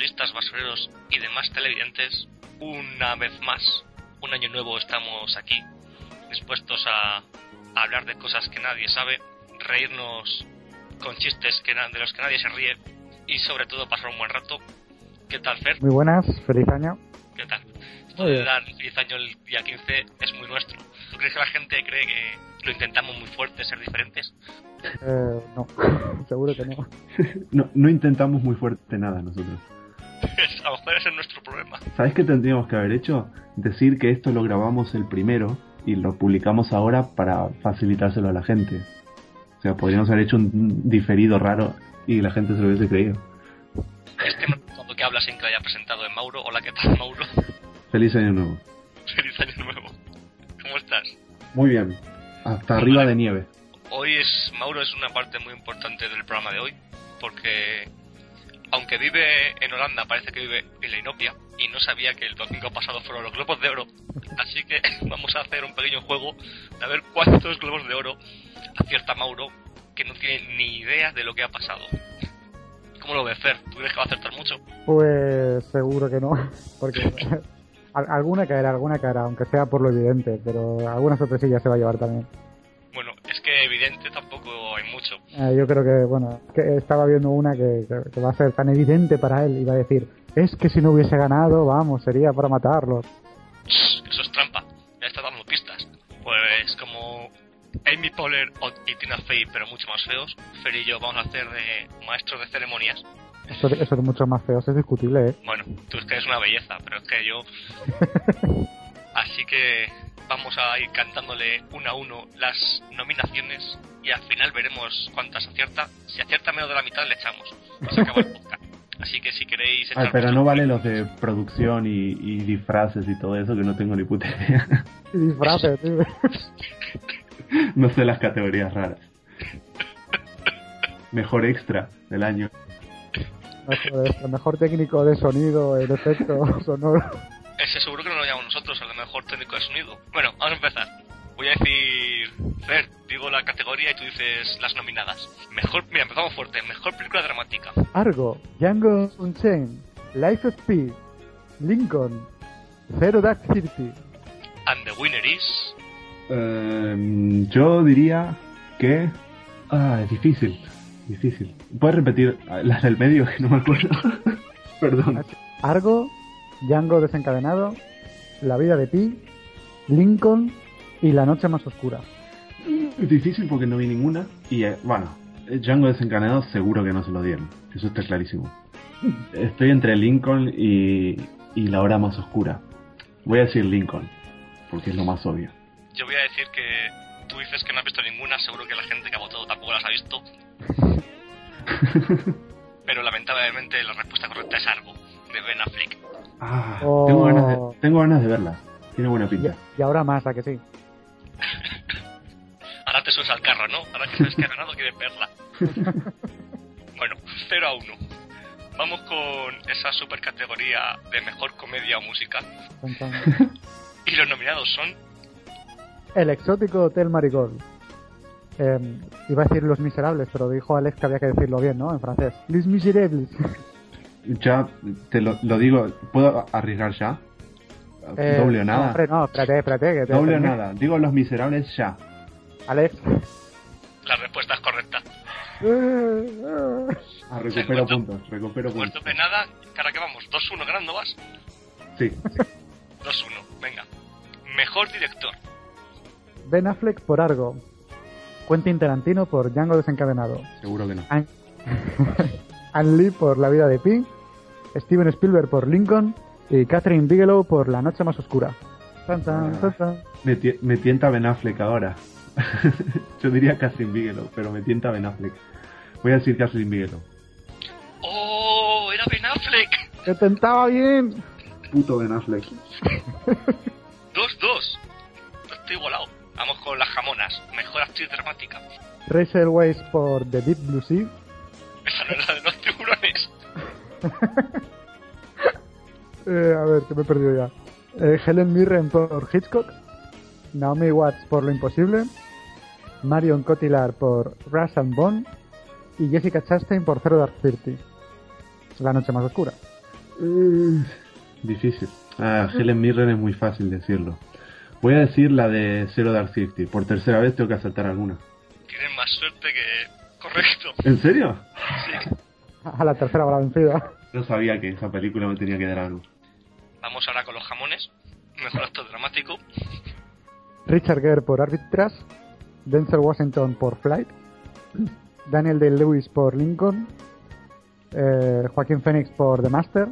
basuristas, basureros y demás televidentes, una vez más, un año nuevo estamos aquí, dispuestos a, a hablar de cosas que nadie sabe, reírnos con chistes que, na- de los que nadie se ríe y sobre todo pasar un buen rato. ¿Qué tal, Fer? Muy buenas, feliz año. ¿Qué tal? Esto de dar feliz año el día 15 es muy nuestro. ¿Tú crees que la gente cree que lo intentamos muy fuerte, ser diferentes? Eh, no, seguro que no. No, no intentamos muy fuerte nada nosotros. A lo mejor ese es nuestro problema. ¿Sabes qué tendríamos que haber hecho? Decir que esto lo grabamos el primero y lo publicamos ahora para facilitárselo a la gente. O sea, podríamos haber hecho un diferido raro y la gente se lo hubiese creído. Este cuando que habla sin que lo haya presentado en Mauro. Hola, ¿qué tal, Mauro? Feliz año nuevo. Feliz año nuevo. ¿Cómo estás? Muy bien. Hasta arriba de nieve. Hoy es Mauro es una parte muy importante del programa de hoy porque aunque vive en Holanda parece que vive en la Inopia y no sabía que el domingo pasado fueron los globos de oro así que vamos a hacer un pequeño juego de a ver cuántos globos de oro acierta Mauro que no tiene ni idea de lo que ha pasado ¿Cómo lo ves, Fer? ¿Tú crees que va a acertar mucho? Pues seguro que no, porque al- alguna caerá, alguna caerá, aunque sea por lo evidente, pero alguna sorpresilla se va a llevar también. Bueno, es que evidente tampoco hay mucho. Eh, yo creo que, bueno, que estaba viendo una que, va a ser tan evidente para él y va a decir, es que si no hubiese ganado, vamos, sería para matarlos. Eso es trampa. Ya está dando pistas. Pues como Amy Poehler y Tina Fey, pero mucho más feos, Fer y yo vamos a hacer de maestros de ceremonias. Eso, eso de mucho más feos es discutible, ¿eh? Bueno, tú es que eres una belleza, pero es que yo... Así que vamos a ir cantándole uno a uno las nominaciones y al final veremos cuántas acierta. Si acierta menos de la mitad le echamos. Y se acaba el podcast. Así que si queréis Ay, echar pero no vale los de producción y, y disfraces y todo eso que no tengo ni puta idea. Disfraces, tío. no sé las categorías raras. Mejor extra del año. Mejor técnico de sonido, el efecto sonoro. Ese seguro que no nosotros, el de mejor técnico de sonido. Bueno, vamos a empezar. Voy a decir, Fer, digo la categoría y tú dices las nominadas. Mejor, mira, empezamos fuerte. Mejor película dramática. Argo, Django Unchained, Life of Pi, Lincoln, Zero Dark Thirty. And the winner is... Em, yo diría que... Ah, es difícil. Difícil. ¿Puedes repetir las del medio que no me acuerdo? Perdón. Argo, Django desencadenado, La vida de Pi, Lincoln y La noche más oscura. Es difícil porque no vi ninguna. Y eh, bueno, Django desencadenado seguro que no se lo dieron. Eso está clarísimo. Estoy entre Lincoln y, y la hora más oscura. Voy a decir Lincoln, porque es lo más obvio. Yo voy a decir que tú dices que no has visto ninguna, seguro que la gente que ha votado tampoco las ha visto. Pero lamentablemente la respuesta correcta es Argo, de Ben Affleck. Ah, Oh. tengo, ganas de, tengo ganas de verla. Tiene buena Y, pinta. y ahora más, ¿a que sí? Ahora te subes al carro, ¿no? Ahora que sabes que ha ganado, quieres verla. bueno, 0 a 1. Vamos con esa super categoría de mejor comedia o musical. Y los nominados son El exótico Hotel Marigold. Eh, iba a decir Los Miserables, pero dijo Alex que había que decirlo bien, ¿no? En francés. Les Miserables. Ya te lo, lo digo, ¿puedo arriesgar ya? Eh, Doble o no, nada. no, espérate, espérate. Que te Doble o nada. Digo los miserables ya. Alex. la respuesta es correcta. Ah, recupero puntos, recupero puntos. de nada, cara que vamos, 2-1 ganando vas. Sí. 2-1, venga. Mejor director. Ben Affleck por Argo. Quentin Tarantino por Django desencadenado. Seguro que no. An, Ann Lee por La vida de Pi. Steven Spielberg por Lincoln. Y Catherine Bigelow por La noche más oscura. Tan, tan, tan, tan. Me, me tienta Ben Affleck ahora. Yo diría Catherine Bigelow, pero me tienta Ben Affleck. Voy a decir Catherine Bigelow. ¡Oh! ¡Era Ben Affleck! ¡Que tentaba bien! Puto Ben Affleck. 2-2. Estoy igualado. Vamos con las jamonas. Mejor actriz dramática. Rachel Weisz por The Deep Blue Sea. Esa no es la de los tiburones. Eh, a ver, que me he perdido ya. Eh, Helen Mirren por Hitchcock. Naomi Watts por Lo Imposible. Marion Cotillard por Rush and Bone. Y Jessica Chastain por Zero Dark Thirty. La noche más oscura. Mm, difícil. Ah, Helen Mirren es muy fácil decirlo. Voy a decir la de Zero Dark Fifty. Por tercera vez tengo que asaltar alguna. Tienes más suerte que... Correcto. ¿En serio? Sí. A la tercera va la vencida. No sabía que esa película me tenía que dar algo. Vamos ahora con los jamones. Mejor actor dramático. Richard Gere por Arbitras, Denzel Washington por Flight, Daniel Day-Lewis por Lincoln, eh, Joaquín Phoenix por The Master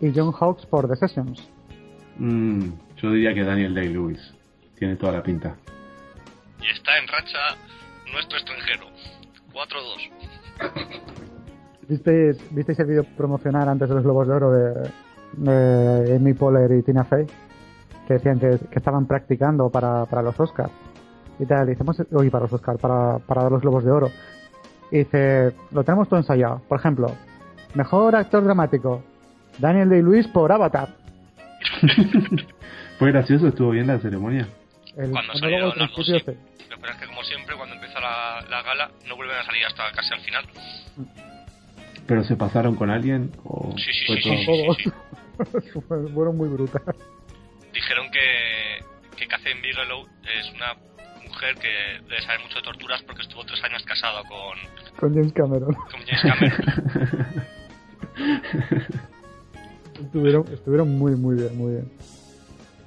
y John Hawkes por The Sessions. Mm, yo diría que Daniel Day-Lewis. Tiene toda la pinta. Y está en racha nuestro extranjero. 4-2. ¿Visteis, ¿Visteis el vídeo promocional antes de los Globos de Oro de, de Amy Poehler y Tina Fey? Que decían que, que estaban practicando para, para los Oscars. Y tal, y "Hemos- uy, para los Oscars, para, para dar los Globos de Oro. Y dice, lo tenemos todo ensayado. Por ejemplo, mejor actor dramático, Daniel Day-Lewis por Avatar. Fue gracioso, estuvo bien la ceremonia. El Cuando dos, principio, sí. Lo que pasa es que, como siempre, cuando empieza la, la gala, no vuelven a salir hasta casi al final. ¿Pero se pasaron con alguien? ¿O Sí, sí, fue sí, todo? sí, Todos. sí, sí. Fueron muy brutas. Dijeron que, que Catherine Bigelow es una mujer que debe saber mucho de torturas porque estuvo tres años casado con, Con James Cameron. con James Cameron. Estuvieron, estuvieron muy, muy bien, muy bien.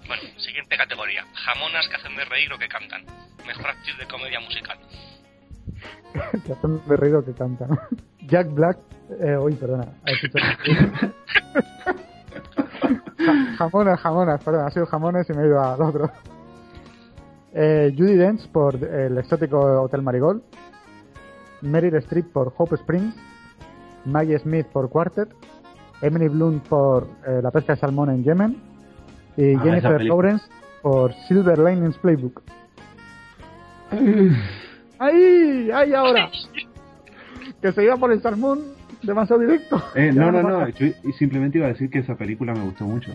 bueno, siguiente categoría. Jamonas que hacen de reír o que cantan. Mejor actriz de comedia musical. que hacen de reír o que cantan. Jack Black, eh, uy, perdona, has dicho- Ja- jamonas, jamonas, perdón, ha sido jamones y me he ido al otro. Eh, Judy Dench por el exótico Hotel Marigold, Meryl Streep por Hope Springs, Maggie Smith por Quartet, Emily Blunt por eh, La pesca de salmón en Yemen y Ah, Jennifer. Lawrence por Silver Linings Playbook. ¡Ahí! ¡Ahí ahora! que se iba por el salmón demasiado directo. Eh, no, no, no, yo simplemente iba a decir que esa película me gustó mucho.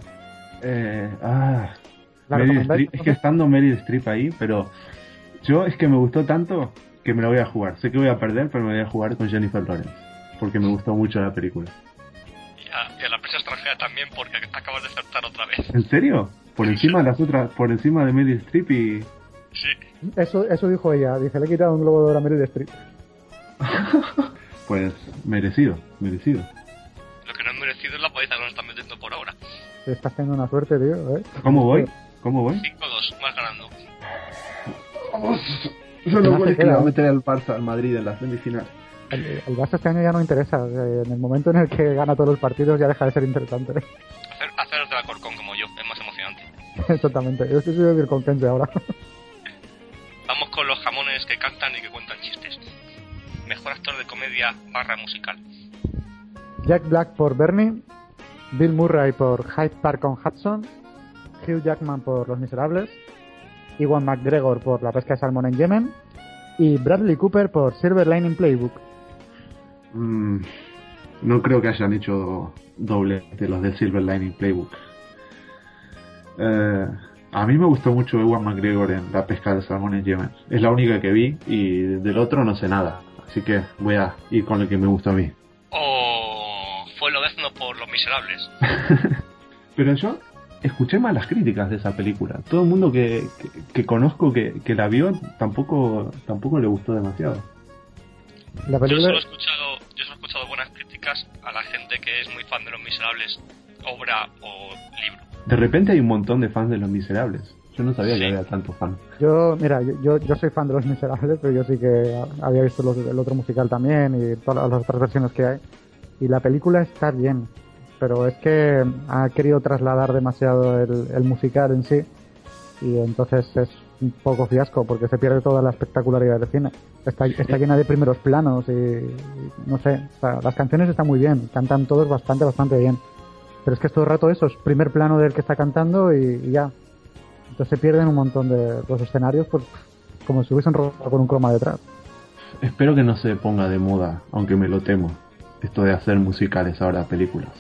Eh, ah, ¿La Meryl recomendáis, Streep- es que estando Meryl Streep ahí, pero yo es que me gustó tanto que me la voy a jugar. Sé que voy a perder, pero me voy a jugar con Jennifer Lawrence, porque me gustó mucho la película. Y a, y a la prensa extranjera también porque acabas de acertar otra vez. ¿En serio? Por encima de las otras, por encima de Meryl Streep y... Sí. Eso, eso dijo ella. Dice, le he quitado un globo de oro a Meryl Streep. Pues merecido, merecido. Lo que no es merecido es la paliza que nos están metiendo por ahora. Se está haciendo una suerte, tío. ¿eh? ¿Cómo voy? ¿Cómo voy? 5-2, vas ganando. Solo No gol se es que le va a meter al Barça, al Madrid en la semifinal. El, el Barça este año ya no interesa. En el momento en el que gana todos los partidos ya deja de ser interesante. Hacer, hacer de Alcorcón como yo, es más emocionante. Exactamente. Yo estoy de vivir con Kense ahora. Vamos con los jamones que cantan y que cuentan chistes. Mejor actor de comedia barra musical. Jack Black por Bernie. Bill Murray por Hyde Park on Hudson. Hugh Jackman por Los Miserables. Iwan McGregor por La pesca de salmón en Yemen. Y Bradley Cooper por Silver Lining Playbook. Mm, no creo que hayan hecho doble de los de Silver Lining Playbook. Eh, a mí me gustó mucho Ewan McGregor en La pesca de salmón en Yemen. Es la única que vi y del otro no sé nada. Así que voy a ir con el que me gusta a mí. O fue Lobezno por Los Miserables. Pero yo escuché malas críticas de esa película. Todo el mundo que, que, que conozco que, que la vio tampoco, tampoco le gustó demasiado. La Yo solo he escuchado, yo solo he escuchado buenas críticas a la gente que es muy fan de Los Miserables, obra o libro. De repente hay un montón de fans de Los Miserables. Yo no sabía Sí. que había tantos fans. Yo, mira, yo- yo, yo soy fan de Los Miserables, pero yo sí que había visto los- el otro musical también y todas las otras versiones que hay. Y la película está bien, pero es que ha querido trasladar demasiado el, el musical en sí y entonces es un poco fiasco porque se pierde toda la espectacularidad del cine. Está, está llena de primeros planos y, y no sé, o sea, las canciones están muy bien, cantan todos bastante, bastante bien. Pero es que es todo el rato eso, es primer plano del que está cantando y, y ya. Entonces se pierden un montón de los escenarios pues, como si hubiesen rodado con un croma detrás. Espero que no se ponga de moda, aunque me lo temo. Esto de hacer musicales ahora películas.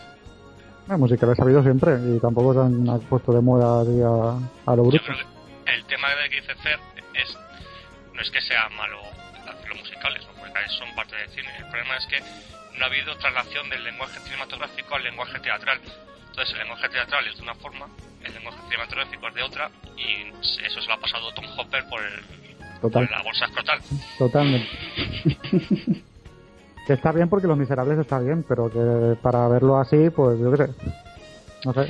La música la he sabido siempre y tampoco se han puesto de moda así a, a lo Yo bruto. creo que el tema de que dice Fer es no es que sea malo hacer los musicales, ¿no? porque porque son parte del cine. El problema es que no ha habido traslación del lenguaje cinematográfico al lenguaje teatral. Entonces el lenguaje teatral es de una forma, el lenguaje cinematográfico es de otra, y eso se lo ha pasado Tom Hopper por, el, por la bolsa escrotal. Totalmente. que está bien porque Los Miserables está bien, pero que para verlo así, pues yo qué sé. No sé.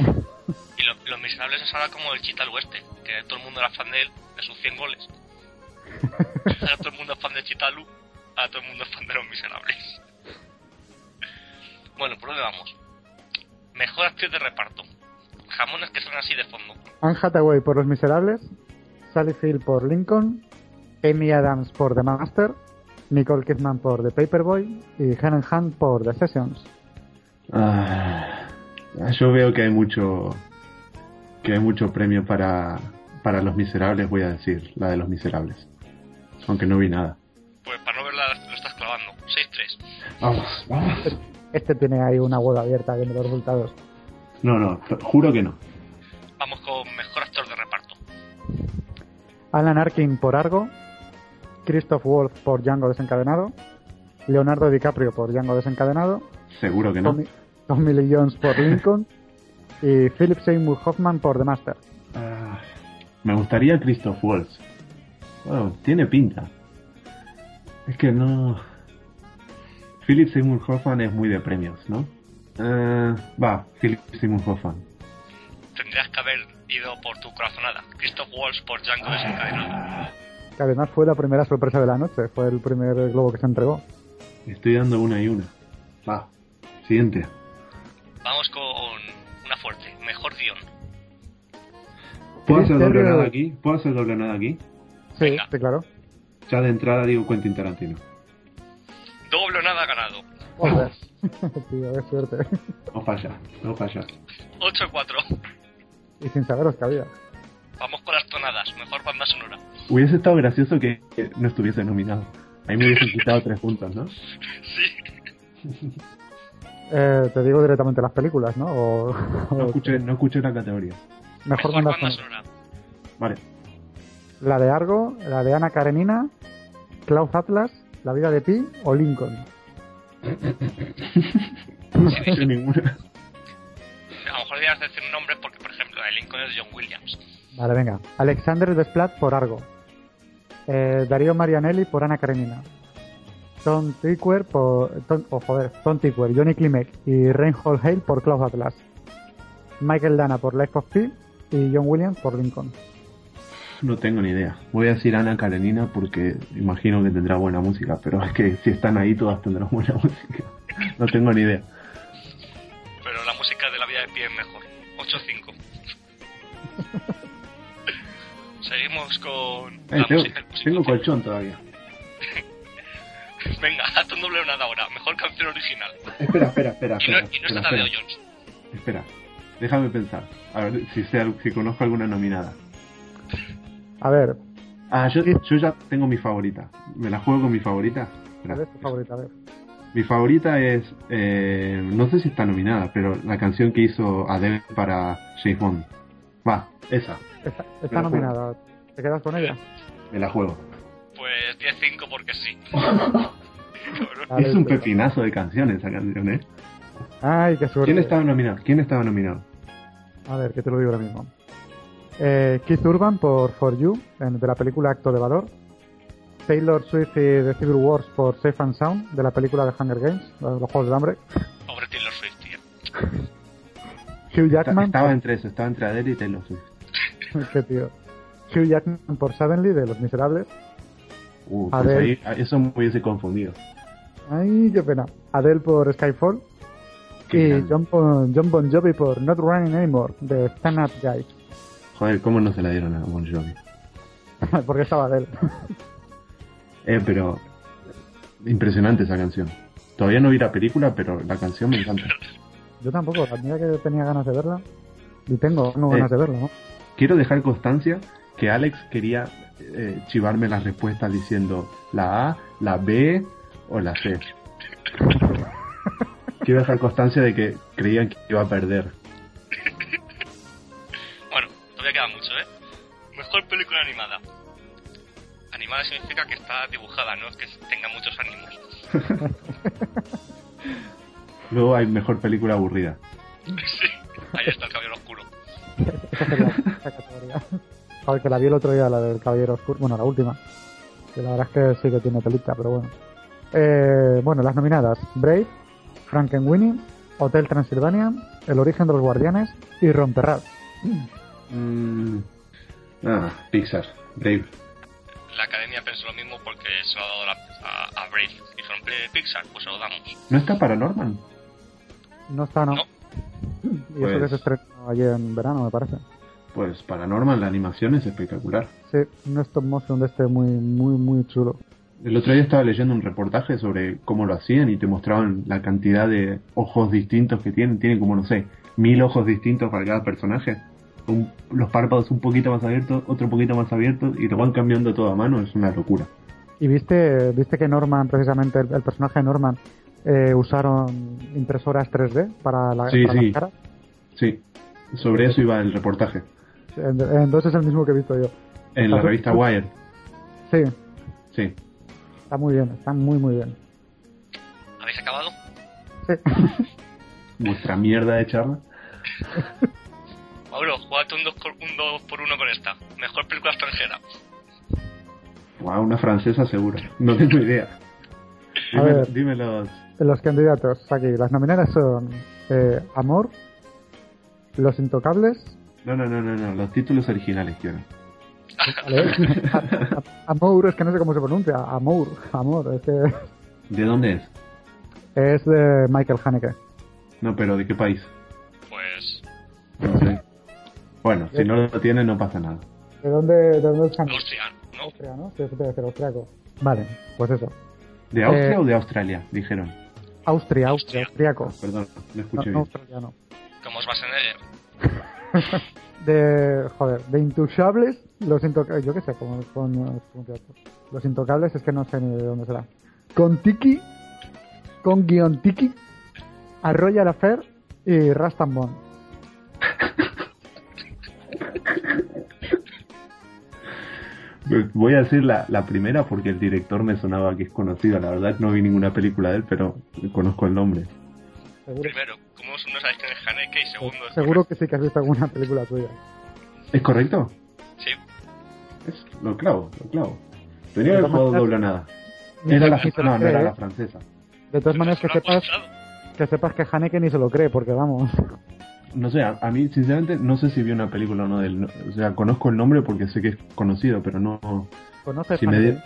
Y lo- Los Miserables es ahora como el Chita al Oeste, que todo el mundo era fan de él, de sus 100 goles. Ahora todo el mundo es fan de Chitalu, ahora todo el mundo es fan de Los Miserables. Bueno, ¿por dónde vamos? Mejor actriz de reparto. Jamones que son así de fondo. Anne Hathaway por Los Miserables, Sally Field por Lincoln, Amy Adams por The Master, Nicole Kidman por The Paperboy y Helen Hunt por The Sessions. Ah, yo veo que hay mucho que hay mucho premio para para los miserables, voy a decir, la de los miserables. Aunque no vi nada. Pues para no verla lo estás clavando. 6-3. Vamos, vamos. Este tiene ahí una web abierta viendo los resultados. No, no, juro que no. Vamos con mejor actor de reparto. Alan Arkin por Argo, Christoph Waltz por Django desencadenado, Leonardo DiCaprio por Django desencadenado, Seguro que no. Tommy, Tommy Lee Jones por Lincoln y Philip Seymour Hoffman por The Master. Ah, me gustaría Christoph Waltz. Bueno, tiene pinta. Es que no. Philip Seymour Hoffman es muy de premios, ¿no? Eh, va, Philip Seymour Hoffman. Tendrías que haber ido por tu corazonada. Christoph Waltz por Django desencadenado. Que además fue la primera sorpresa de la noche, fue el primer globo que se entregó. Estoy dando una y una. Va, siguiente. Vamos con una fuerte. Mejor guion. ¿Puedo hacer doble nada aquí? ¿Puedo hacer doble nada aquí? Sí, Venga. sí, claro. Ya de entrada digo Quentin Tarantino. Doble. Joder. Tío, qué suerte. No falla, no falla. 8-4. y sin saberos que había. Vamos con las tonadas. Mejor banda sonora. Hubiese estado gracioso que no estuviese nominado. Ahí me hubiesen quitado tres puntos, ¿no? Sí. Eh, te digo directamente las películas, ¿no? O, No escuché, no escuché la categoría. mejor Mejor banda banda sonora. sonora. Vale. La de Argo, la de Ana Karenina, Klaus Atlas, La vida de Pi o Lincoln. No ninguna. A lo mejor debías decir nombres porque, por ejemplo, el Lincoln es John Williams. Vale, venga. Alexander Desplat por Argo. Eh, Darío Marianelli por Ana Karenina. Tom Tykwer por... Tom, oh, joder, Tom Tykwer, Johnny Klimek y Reinhold Hale por Klaus Atlas. Michael Dana por Life of Pi y John Williams por Lincoln. No tengo ni idea. Voy a decir Ana Karenina porque imagino que tendrá buena música, pero es que si están ahí todas tendrán buena música. No tengo ni idea. Pero la música de la vida de pie es mejor. 8-5. Seguimos con Eh, la tengo, música. tengo colchón todavía. Venga, hazte un doble nada ahora. Mejor canción original. Espera, espera, espera. Y no, espera, y no espera, está espera. Jones. Espera, déjame pensar. A ver si, sé al- si conozco alguna nominada. A ver, Ah, yo, yo ya tengo mi favorita. ¿Me la juego con mi favorita? Espera. ¿cuál es tu favorita? A ver. Mi favorita es, eh, no sé si está nominada, pero la canción que hizo Adele para James Bond. Va, esa, Está, nominada. ¿Te quedas con ella? me la juego. Pues 10-5 porque sí. Es un pepinazo de canción esa canción, ¿eh? Ay, qué suerte. ¿Quién estaba nominado? ¿Quién estaba nominado? A ver, que te lo digo ahora mismo. Eh, Keith Urban por For You, en- de la película Acto de Valor. Taylor Swift y The Civil Wars por Safe and Sound, de la película de Hunger Games, los Juegos del Hambre. Pobre Taylor Swift, tío. Hugh Jackman, Estaba entre eso, estaba entre Adele y Taylor Swift. qué tío. Hugh Jackman por Suddenly, de Los Miserables. Uh, pues Adele. ahí, eso me hubiese confundido. Ay, qué pena. Adele por Skyfall. Qué y. John Bon, John Bon Jovi por Not Running Anymore, de Stand Up Guy. Joder, ¿cómo no se la dieron a Bon Jovi? Porque estaba Adele. Eh, pero impresionante esa canción. Todavía no vi la película, pero la canción me encanta. Yo tampoco, mira que tenía ganas de verla. Y tengo, Eh. ganas de verla, ¿no? Quiero dejar constancia que Alex quería eh, chivarme las respuestas diciendo la A, la B o la C. Quiero dejar constancia de que creían que iba a perder. Queda mucho, ¿eh? Mejor película animada. animada significa que está dibujada, no es que tenga muchos ánimos. Luego hay mejor película aburrida. sí, ahí está el caballero oscuro. Joder, que la vi el otro día, la del Caballero Oscuro. Bueno, la última. Que la verdad es que sí que tiene telita, pero bueno. Eh, bueno, las nominadas: Brave, Frankenweenie, Hotel Transilvania, El origen de los guardianes y Romperrad. Mm, ah, Pixar, Brave. La academia pensó lo mismo porque se lo ha dado la- a, a Brave. Y dijeron, "Eh, Pixar, pues se lo damos. ¿No está Paranorman? No está, no. No. Y eso que Pues- se estrenó ayer en verano, me parece. Pues Paranorman, la animación es espectacular. Sí, un stop motion de este muy, muy, muy chulo. El otro día estaba leyendo un reportaje sobre cómo lo hacían y te mostraban la cantidad de ojos distintos que tienen. Tienen como, no sé, mil ojos distintos para cada personaje. Un- los párpados un poquito más abiertos, otro poquito más abiertos y lo van cambiando todo a mano. Es una locura. Y viste, viste que Norman, precisamente el, el personaje de Norman, eh, usaron impresoras 3D para, la, Sí, para sí. las caras. Sí, sobre eso iba el reportaje. En- Entonces es el mismo que he visto yo. En la revista Wired. Sí, Sí. está muy bien, está muy, muy bien. ¿Habéis acabado? Sí. Vuestra mierda de charla. Mauro, jugate un 2 un dos por 1 con esta. Mejor película extranjera. Wow, una francesa seguro. No tengo idea. A Dime, ver. dime los... Los candidatos aquí, las nominadas son eh, Amor, Los Intocables, No, no, no, no, no. Los títulos originales quiero. ¿vale? Amour, es que no sé cómo se pronuncia, Amour, Amor, es que ¿De dónde es? es de Michael Haneke. No, pero ¿de qué país? Pues. No sé. Bueno, si no lo tiene no pasa nada. ¿De dónde, de dónde es Haneke? Austria, ¿no? Austria, ¿no? Sí, eso debe ser austriaco. Vale, pues eso. ¿De Austria Eh, o de Australia? Dijeron. Austria, Austria, Austria. austriaco. Perdón, no No, escuché no bien. australiano. Como os vas en ello. De, joder, de Intouchables, los intocables, yo qué sé, cómo pronuncia esto. Los Intocables es que no sé ni de dónde será. Con Tiki, con guion Tiki, Arroya la Fer y Rastambon. Voy a decir la, la primera porque el director me sonaba que es conocido. La verdad no vi ninguna película de él, pero conozco el nombre. Seguro, Primero, como no sabéis quién es Haneke? Y segundo, seguro que sí que has visto alguna película tuya. ¿Es correcto? Sí. Es, lo clavo, lo clavo. Tenía que De haber jugado doble nada. Era la, no, no era la ¿eh? francesa. De todas maneras que sepas, que sepas que Haneke ni se lo cree, porque vamos. No sé, a, a mí sinceramente no sé si vi una película o no de él. No- O sea, conozco el nombre porque sé que es conocido, pero no... ¿Conoces Si me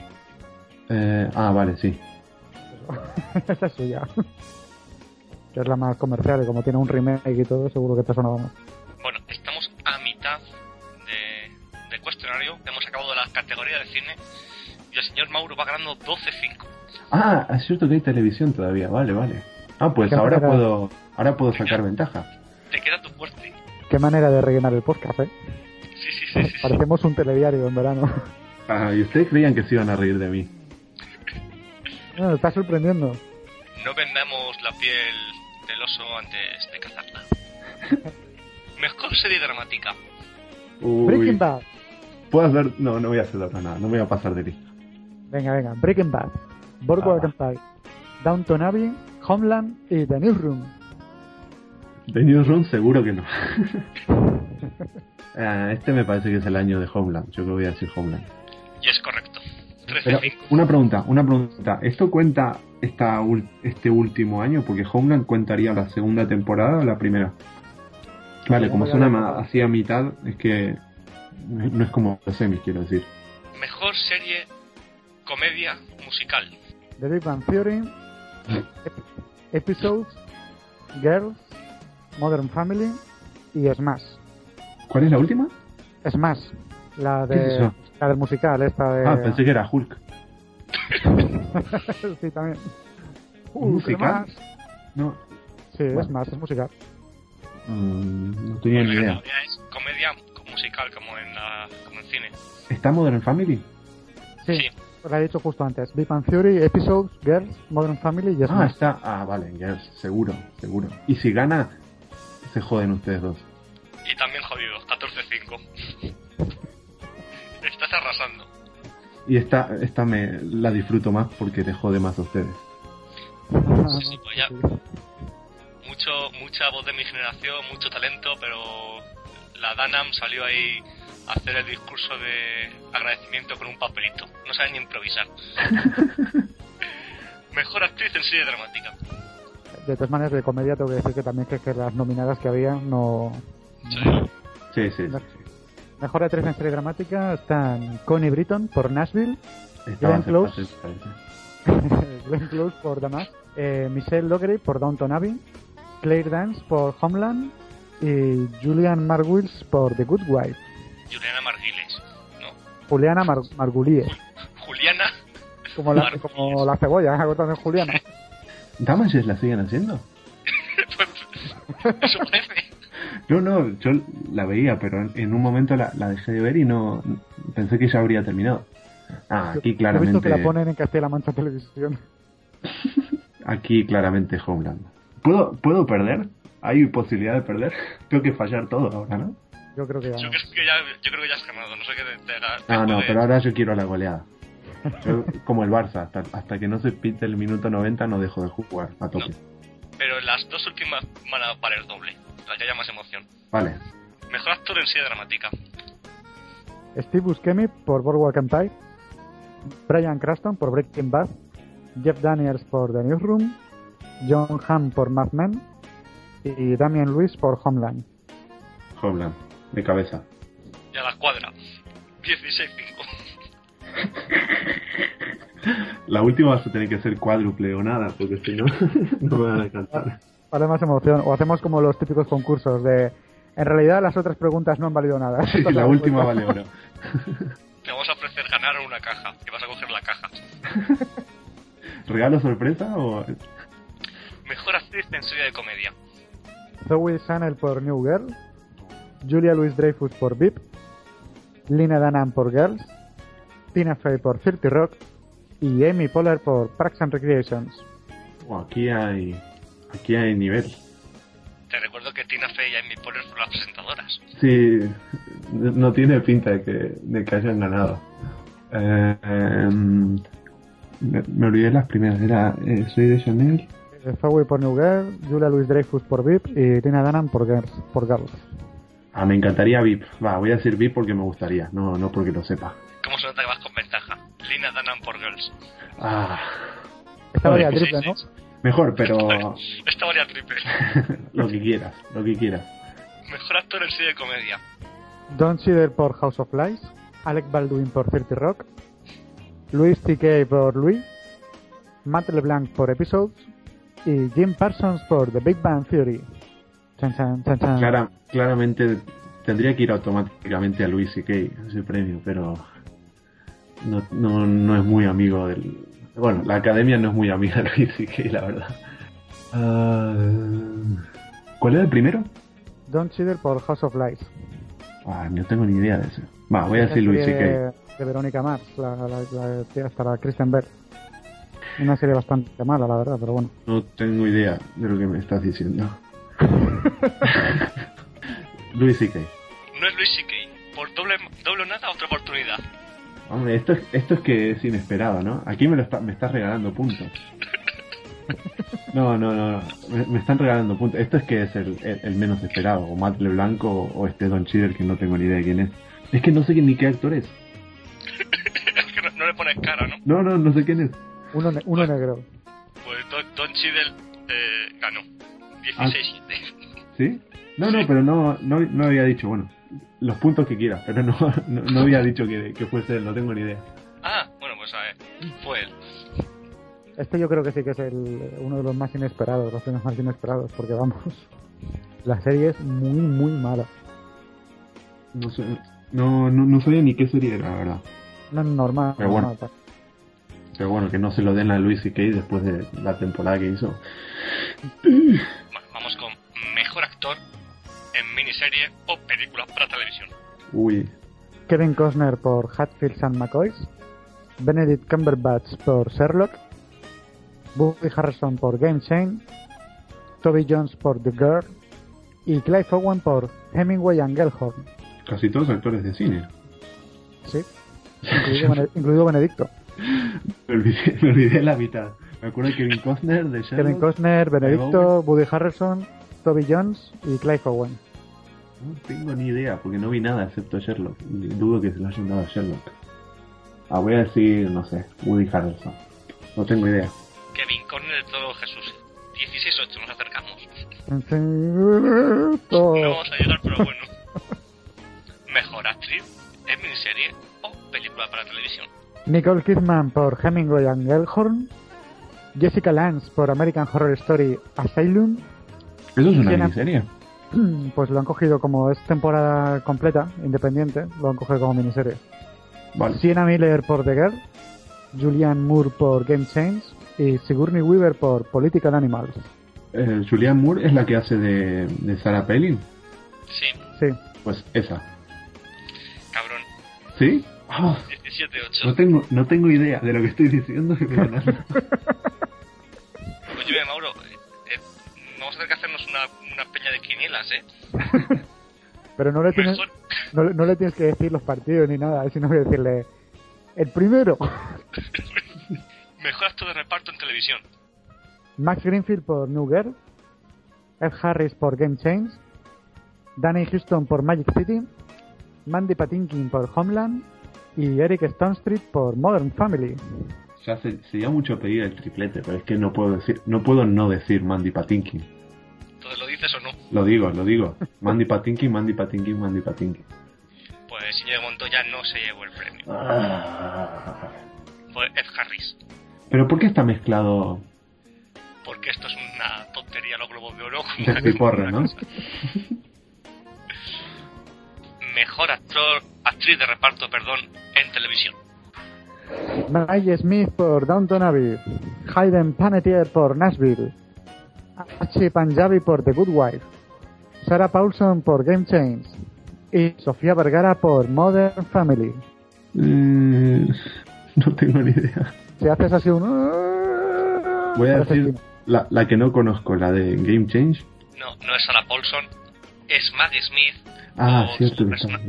eh, ah, vale, sí. Esa es suya. Que es la más comercial y como tiene un remake y todo, seguro que te sonaba más. Bueno, estamos a mitad de, de cuestionario. Hemos acabado las categorías de cine. Y el señor Mauro va ganando 12-5. Ah, es cierto que hay televisión todavía, vale, vale. Ah, pues ¿Qué ahora puedo, ahora puedo sacar ventaja. Te queda tu fuerte. Qué manera de rellenar el podcast, ¿eh? Sí, sí, sí. sí, sí. Parecemos un telediario en verano. Ah, y ustedes creían que se iban a reír de mí. No, me está sorprendiendo. No vendamos la piel del oso antes de cazarla. Mejor serie dramática. Uy, Breaking Bad. Puedo hacer... No, no voy a hacer nada, no me voy a pasar de listo. Venga, venga. Breaking Bad. Boardwalk Ah. Empire. Downton Abbey. Homeland y The Newsroom. De Newsroom seguro que no. Ah, este me parece que es el año de Homeland, yo creo que voy a decir Homeland. Y es correcto. Pero 13-5. una pregunta, una pregunta. ¿Esto cuenta esta ul- este último año? Porque Homeland cuentaría la segunda temporada o la primera. Vale, como suena así a mitad, es que no no es como los semis, quiero decir. Mejor serie comedia musical. The Big Bang Theory. Ep- Episodes. Girls. Modern Family. Y Smash. ¿Cuál es la última? Smash. La ¿Qué es de. eso? La del musical, esta de. Ah, pensé que era Hulk. sí, también. ¿Un musical? Smash. No, Sí, Bueno. es más, es musical. mm, no tenía ni idea. es comedia musical como en, la, como en cine. ¿Está Modern Family? Sí, Sí. lo he dicho justo antes. Big Bang Theory, Episodes, Girls, Modern Family y Ah, Smash. está. Ah, vale, ya, seguro, seguro. Y si gana, se joden ustedes dos. Y también jodido, 14-5. Estás arrasando. Y esta, esta me la disfruto más porque te jode más a ustedes. Sí, sí, pues ya. Mucho, mucha voz de mi generación, mucho talento, pero la Danam salió ahí a hacer el discurso de agradecimiento con un papelito. No sabe ni improvisar. Mejor actriz en serie dramática. De todas maneras, de comedia tengo que decir que también que, que las nominadas que había no... Sí. Sí, sí. sí. Mejor actriz en serie dramática están Connie Britton por Nashville, Glenn Close. Glenn Close por Damas, eh, Michelle Logre por Downton Abbey, Claire Dance por Homeland y Julian Margulies por The Good Wife. Juliana Marguiles, ¿no? Juliana Mar Margulies, Juliana. como la, Margulies. como la cebolla, ¿eh? también Juliana. ¿Damages la siguen haciendo? Pues, eso parece. No, no, yo la veía, pero en, un momento la, la dejé de ver y no pensé que ya habría terminado. Ah, aquí He visto claramente, que la ponen en Castilla-La Mancha Televisión. aquí claramente Homeland. ¿Puedo, ¿Puedo perder? ¿Hay posibilidad de perder? Tengo que fallar todo ahora, ¿no? Yo creo que ya. Yo creo que ya, yo creo que ya has ganado. No sé qué te, te te Ah, no, pero ahora yo quiero la goleada. Yo, como el Barça, hasta, hasta que no se pite el minuto 90 no dejo de jugar a tope. Pero las dos últimas van a valer doble. Para que haya más emoción. Vale. Mejor actor en serie dramática. Steve Buscemi por Boardwalk Empire, Brian Cranston por Breaking Bad, Jeff Daniels por The Newsroom, John Hamm por Mad Men y Damian Lewis por Homeland. Homeland, de cabeza. Y a la cuadra. 16-5. La última vas a tener que ser cuádruple o nada, porque si no, no me van a alcanzar. Para más emoción, o hacemos como los típicos concursos de. En realidad, las otras preguntas no han valido nada. Sí, la última vale oro. Te vamos a ofrecer ganar una caja. Y vas a coger la caja. ¿Regalo sorpresa o.? Mejor actriz en serie de comedia. Zoe Chanel por New Girl, Julia Louis Dreyfus por VIP, Lina Dunham por Girls, Tina Fey por 30 Rock y Amy Poehler por Parks and Recreations. Bueno, aquí hay. Aquí hay nivel. Te recuerdo que Tina Fey y Amy Poehler fueron las presentadoras. Sí, no tiene pinta de que, de que hayan ganado. Eh, em, me, me olvidé las primeras. Era eh, Soy de Chanel. Eh, Zoe por New Girl, Julia Louis Dreyfus por VIP y Tina Dunham por Girls. Por Girls. Ah, me encantaría VIP. Va, voy a decir VIP porque me gustaría, no, no porque lo sepa. ¿Cómo se nota que vas con ventaja? Lina Dunham por Girls. Ah, Esta valía triple, sí, ¿no? sí. mejor, pero Esta varía triple. lo que quieras, lo que quieras. Mejor actor en serie de comedia. Don Cheadle por House of Lies, Alec Baldwin por 30 Rock, Louis T.K. por Louis, Matt LeBlanc por Episodes y Jim Parsons por The Big Bang Theory. Chan, chan, chan, chan. Clara- claramente tendría que ir automáticamente a Luis C.K. ese premio, pero no, no, no es muy amigo del... Bueno, la academia no es muy amiga de Luis C.K., la verdad. Ah, ¿Cuál era el primero? Don Cheadle por House of Lies. Ah, no tengo ni idea de eso. Va, voy a decir Luis C.K. de, de Verónica Mars, la, la, la, tía hasta la Kristen Bell. Una serie bastante mala, la verdad, pero bueno. No tengo idea de lo que me estás diciendo. Luis C.K. No es Luis C.K. Por doble, doble nada, otra oportunidad. Hombre, esto es, esto es que es inesperado, ¿no? Aquí me lo está, me estás regalando puntos. No, no, no, no. Me, me están regalando puntos. Esto es que es el, el- el menos esperado. O Matt LeBlanc o, o este Don Cheadle que no tengo ni idea de quién es. Es que no sé quién- ni qué actor es. es que no, no le pones cara, ¿no? No, no, no sé quién es. Uno, ne- uno negro. Pues Don, Don Cheadle eh, ganó. 16-7. ¿Sí? No, no, pero no, no, no había dicho, bueno, los puntos que quieras, pero no, no, no había dicho que, que fuese él, no tengo ni idea. Ah, bueno, pues a ver. Fue él. Este yo creo que sí que es el, uno de los más inesperados, los premios más inesperados, porque vamos, la serie es muy, muy mala. No sé, no, no, no sabía ni qué serie era, la verdad. No es normal. Pero bueno. normal. Pero bueno, que no se lo den a Luis y Kay después de la temporada que hizo. Bueno, vamos con mejor en miniserie o película para televisión. Uy, Kevin Costner por Hatfields and McCoys, Benedict Cumberbatch por Sherlock, Woody Harrison por Game Chain, Toby Jones por The Girl y Clive Owen por Hemingway and Gellhorn. casi todos actores de cine. Sí. incluido, Bene- incluido Benedicto. Me olvidé, me olvidé la mitad. Me acuerdo de Kevin Costner, de Sherlock. Kevin Costner, Benedicto. Woody Harrelson, Toby Jones y Clive Owen. No tengo ni idea, porque no vi nada excepto Sherlock. Y Dudo que se lo hayan dado a Sherlock. Ah, voy a decir, no sé, Woody Harrelson. No tengo idea. Kevin Conner de todo Jesús. 16-8, nos acercamos. No vamos a llegar, pero bueno. Mejor actriz en miniserie o película para televisión. Nicole Kidman por Hemingway and Elkhorn. Jessica Lange por American Horror Story Asylum. ¿Eso es una Siena- miniserie? Pues lo han cogido como es temporada completa, independiente, lo han cogido como miniserie. Vale. Sienna Miller por The Girl. Julianne Moore por Game Change. Y Sigourney Weaver por Political Animals. Eh, Julianne Moore es la que hace de, de Sarah Palin. Sí, Sí. Pues esa. cabrón. ¿Sí? Ah, 17-8. no tengo no tengo idea de lo que estoy diciendo. Oye, Mauro, eh, eh, vamos a tener que hacernos una, una peña de quinielas, ¿eh? Pero no le, tienes, Mejor, no, le- no le tienes que decir los partidos ni nada, sino que decirle el primero. mejor actor de reparto en televisión. Max Greenfield por New Girl. Ed Harris por Game Change. Danny Houston por Magic City. Mandy Patinkin por Homeland. Y Eric Stone Street por Modern Family. ya se, sería mucho pedir el triplete, pero es que no puedo decir, no puedo no decir Mandy Patinkin. Entonces, ¿lo dices o no? Lo digo, lo digo. Mandy Patinkin, Mandy Patinkin, Mandy Patinkin. Pues Íñigo Montoya no se llevó el premio. Ah. Fue Ed Harris. Pero ¿por qué está mezclado Porque esto es una tontería, los globos de oro. Despiporre, no? Mejor actor, actriz de reparto, perdón, en televisión. Maggie Smith por Downton Abbey. Hayden Panettiere por Nashville. Archie Panjabi por The Good Wife. Sarah Paulson por Game Change. Y Sofía Vergara por Modern Family. Mm, no tengo ni idea. Si haces así un... Voy a parece decir la, la que no conozco, la de Game Change. No, no es Sarah Paulson, es Maggie Smith Ah, por, cierto su persona-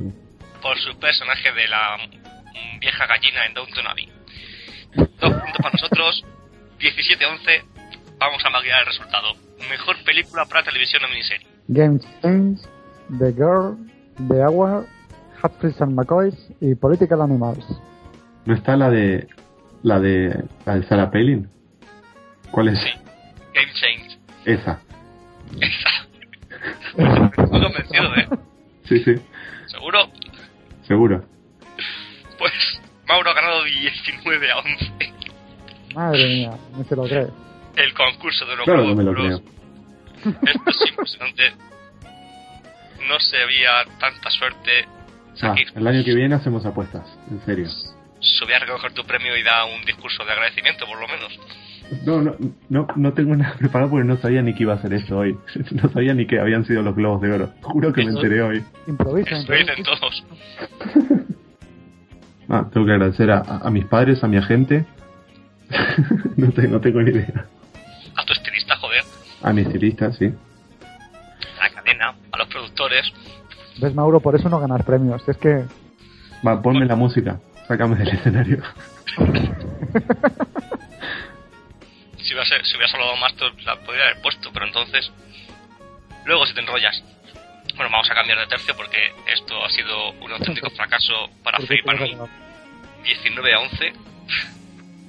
por su personaje de la vieja gallina en Downton Abbey. Dos puntos para nosotros, 17-11. Vamos a maquillar el resultado. Mejor película para televisión o miniserie. Game Change, The Girl, The Hour, Hatfields and McCoys y Political Animals. ¿No está la de la de la de Sarah Palin? ¿Cuál es? Sí. Game Change. Esa. Esa. Estoy convencido, ¿eh? Sí, sí, ¿Seguro? seguro. Pues Mauro ha ganado 19 a 11. Madre mía, no se lo cree. El concurso de los Claro que Globos me lo de Oro. creo. Esto es impresionante. No se había tanta suerte. Ah, el año que viene hacemos apuestas, en serio. subí a recoger tu premio y da un discurso de agradecimiento, por lo menos. No, no, no, no tengo nada preparado porque no sabía ni que iba a hacer esto hoy. No sabía ni que habían sido los globos de oro. Juro que me enteré hoy. Improvisa, todos. Ah, tengo que agradecer a, a- a mis padres, a mi agente. no, te- no tengo ni idea. A tu estilista, joder. A mi estilista, sí. A la cadena, a los productores. ¿Ves, Mauro? Por eso no ganas premios. Es que Va, ponme la música. Sácame del escenario. Si hubieras, si hubieras hablado más, te la podría haber puesto, pero entonces. Luego, si te enrollas. Bueno, vamos a cambiar de tercio porque esto ha sido un auténtico fracaso para ¿por qué te Felipe vas a Arnau. acabar? 19 a 11.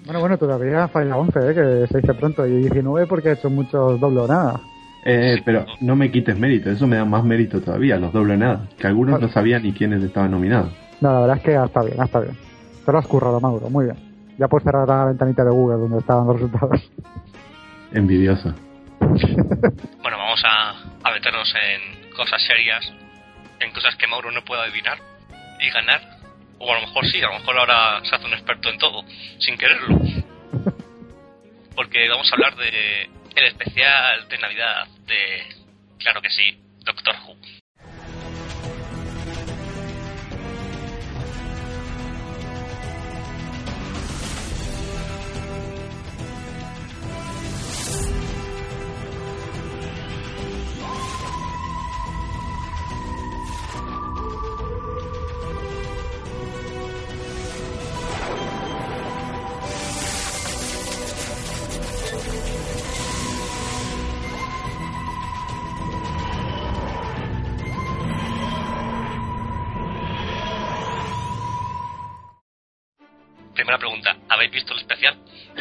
Bueno, bueno, todavía falla 11, ¿eh? que se dice pronto. Y 19 porque ha hecho muchos doble o nada. Eh, pero no me quites mérito, eso me da más mérito todavía, los doble nada. Que algunos no sabían ni quiénes estaban nominados. No, la verdad es que está bien, está bien. Te lo has currado, Mauro, muy bien. Ya puedes cerrar la ventanita de Google donde estaban los resultados. Envidioso. Bueno, vamos a, a meternos en cosas serias, en cosas que Mauro no puede adivinar y ganar. O a lo mejor sí, a lo mejor ahora se hace un experto en todo, sin quererlo. Porque vamos a hablar de el especial de Navidad de, claro que sí, Doctor Who.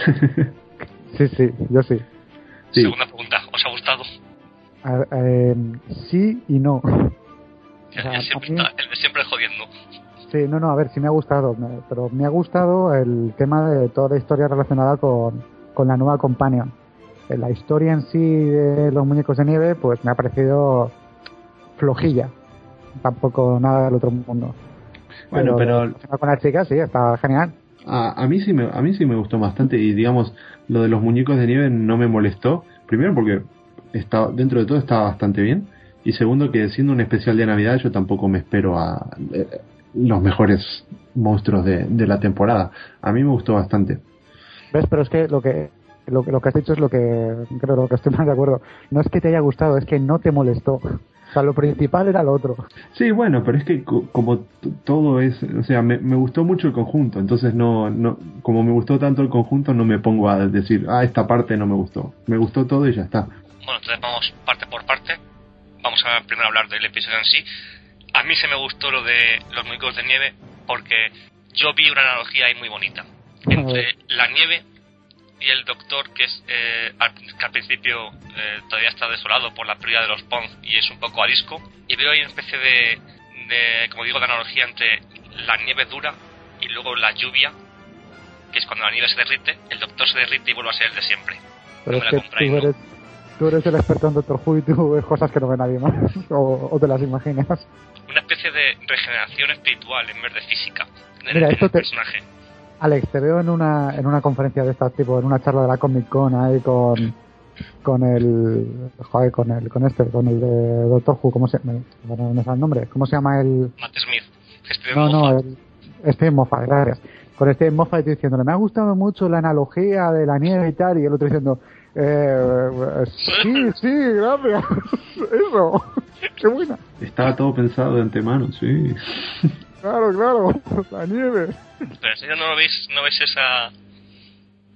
sí, sí, yo sí. Sí. Segunda pregunta, ¿os ha gustado? A- eh, sí y no. El, sea, el siempre, mí- está- el de siempre jodiendo. Sí, no, no, a ver, sí me ha gustado, me- pero me ha gustado el tema de toda la historia relacionada con, con la nueva Companion. Eh, La historia en sí de los muñecos de nieve, pues me ha parecido flojilla. Tampoco nada del otro mundo. Bueno, pero con la chica, sí, está genial. A, a mí sí me, a mí sí me gustó bastante y digamos lo de los muñecos de nieve no me molestó primero porque está dentro de todo estaba bastante bien y segundo que siendo un especial de navidad yo tampoco me espero a eh, los mejores monstruos de, la temporada a mí me gustó bastante ¿Ves? Pero es que lo que lo, lo que has dicho es lo que creo lo que estoy más de acuerdo. No es que te haya gustado, es que no te molestó. O sea, lo principal era lo otro. sí bueno pero es que co- como todo es o sea me, me gustó mucho el conjunto entonces no no como me gustó tanto el conjunto no me pongo a decir ah esta parte no me gustó me gustó todo y ya está Bueno, entonces vamos parte por parte. Vamos a primero hablar del episodio en sí. A mí se me gustó lo de los muñecos de nieve porque yo vi una analogía ahí muy bonita entre la nieve y el doctor que es eh, al, que al principio eh, todavía está desolado por la pérdida de los Pons y es un poco arisco y veo ahí una especie de, de como digo de analogía entre la nieve dura y luego la lluvia que es cuando la nieve se derrite el doctor se derrite y vuelve a ser el de siempre Pero No es que tú eres, tú eres el experto en Doctor Who y tú ves cosas que no ve nadie más. O, o te las imaginas. una especie de regeneración espiritual en vez de física en, Mira, esto el te- personaje. Alex, te veo en una, en una conferencia de estas, tipo, en una charla de la Comic Con ahí con, con el, joder, con el, con este, con el de Doctor Who, ¿cómo se, me, bueno, no el nombre, ¿cómo se llama el, Matt Smith, Steven no, no, Moffat. el, Steve Moffat, gracias. Con Steve Moffat diciéndole, me ha gustado mucho la analogía de la nieve y tal, y el otro diciendo, eh, sí, sí, gracias, eso, qué buena, Estaba todo pensado de antemano, sí. Claro, claro, la nieve. Pero en serio no lo veis, no veis esa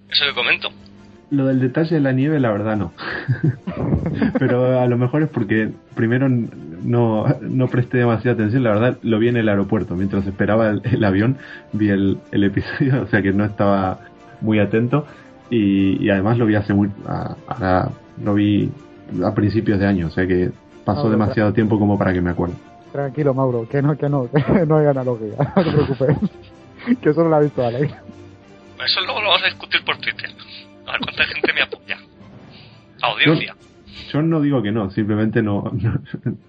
eso que comento. Lo del detalle de la nieve, la verdad no. Pero a lo mejor es porque primero no, no presté demasiada atención, la verdad lo vi en el aeropuerto. Mientras esperaba el, el avión, vi el, el episodio, o sea que no estaba muy atento. Y, y además lo vi hace muy. a- a- lo vi a principios de año, o sea que pasó Ah, demasiado tiempo como para que me acuerde. Tranquilo, Mauro, que no, que no, que no hay analogía, no te preocupes, que eso no lo ha visto Alex. Eso luego lo vamos a discutir por Twitter. A ver cuánta gente me apoya. Audiencia. Yo no digo que no, simplemente no, no,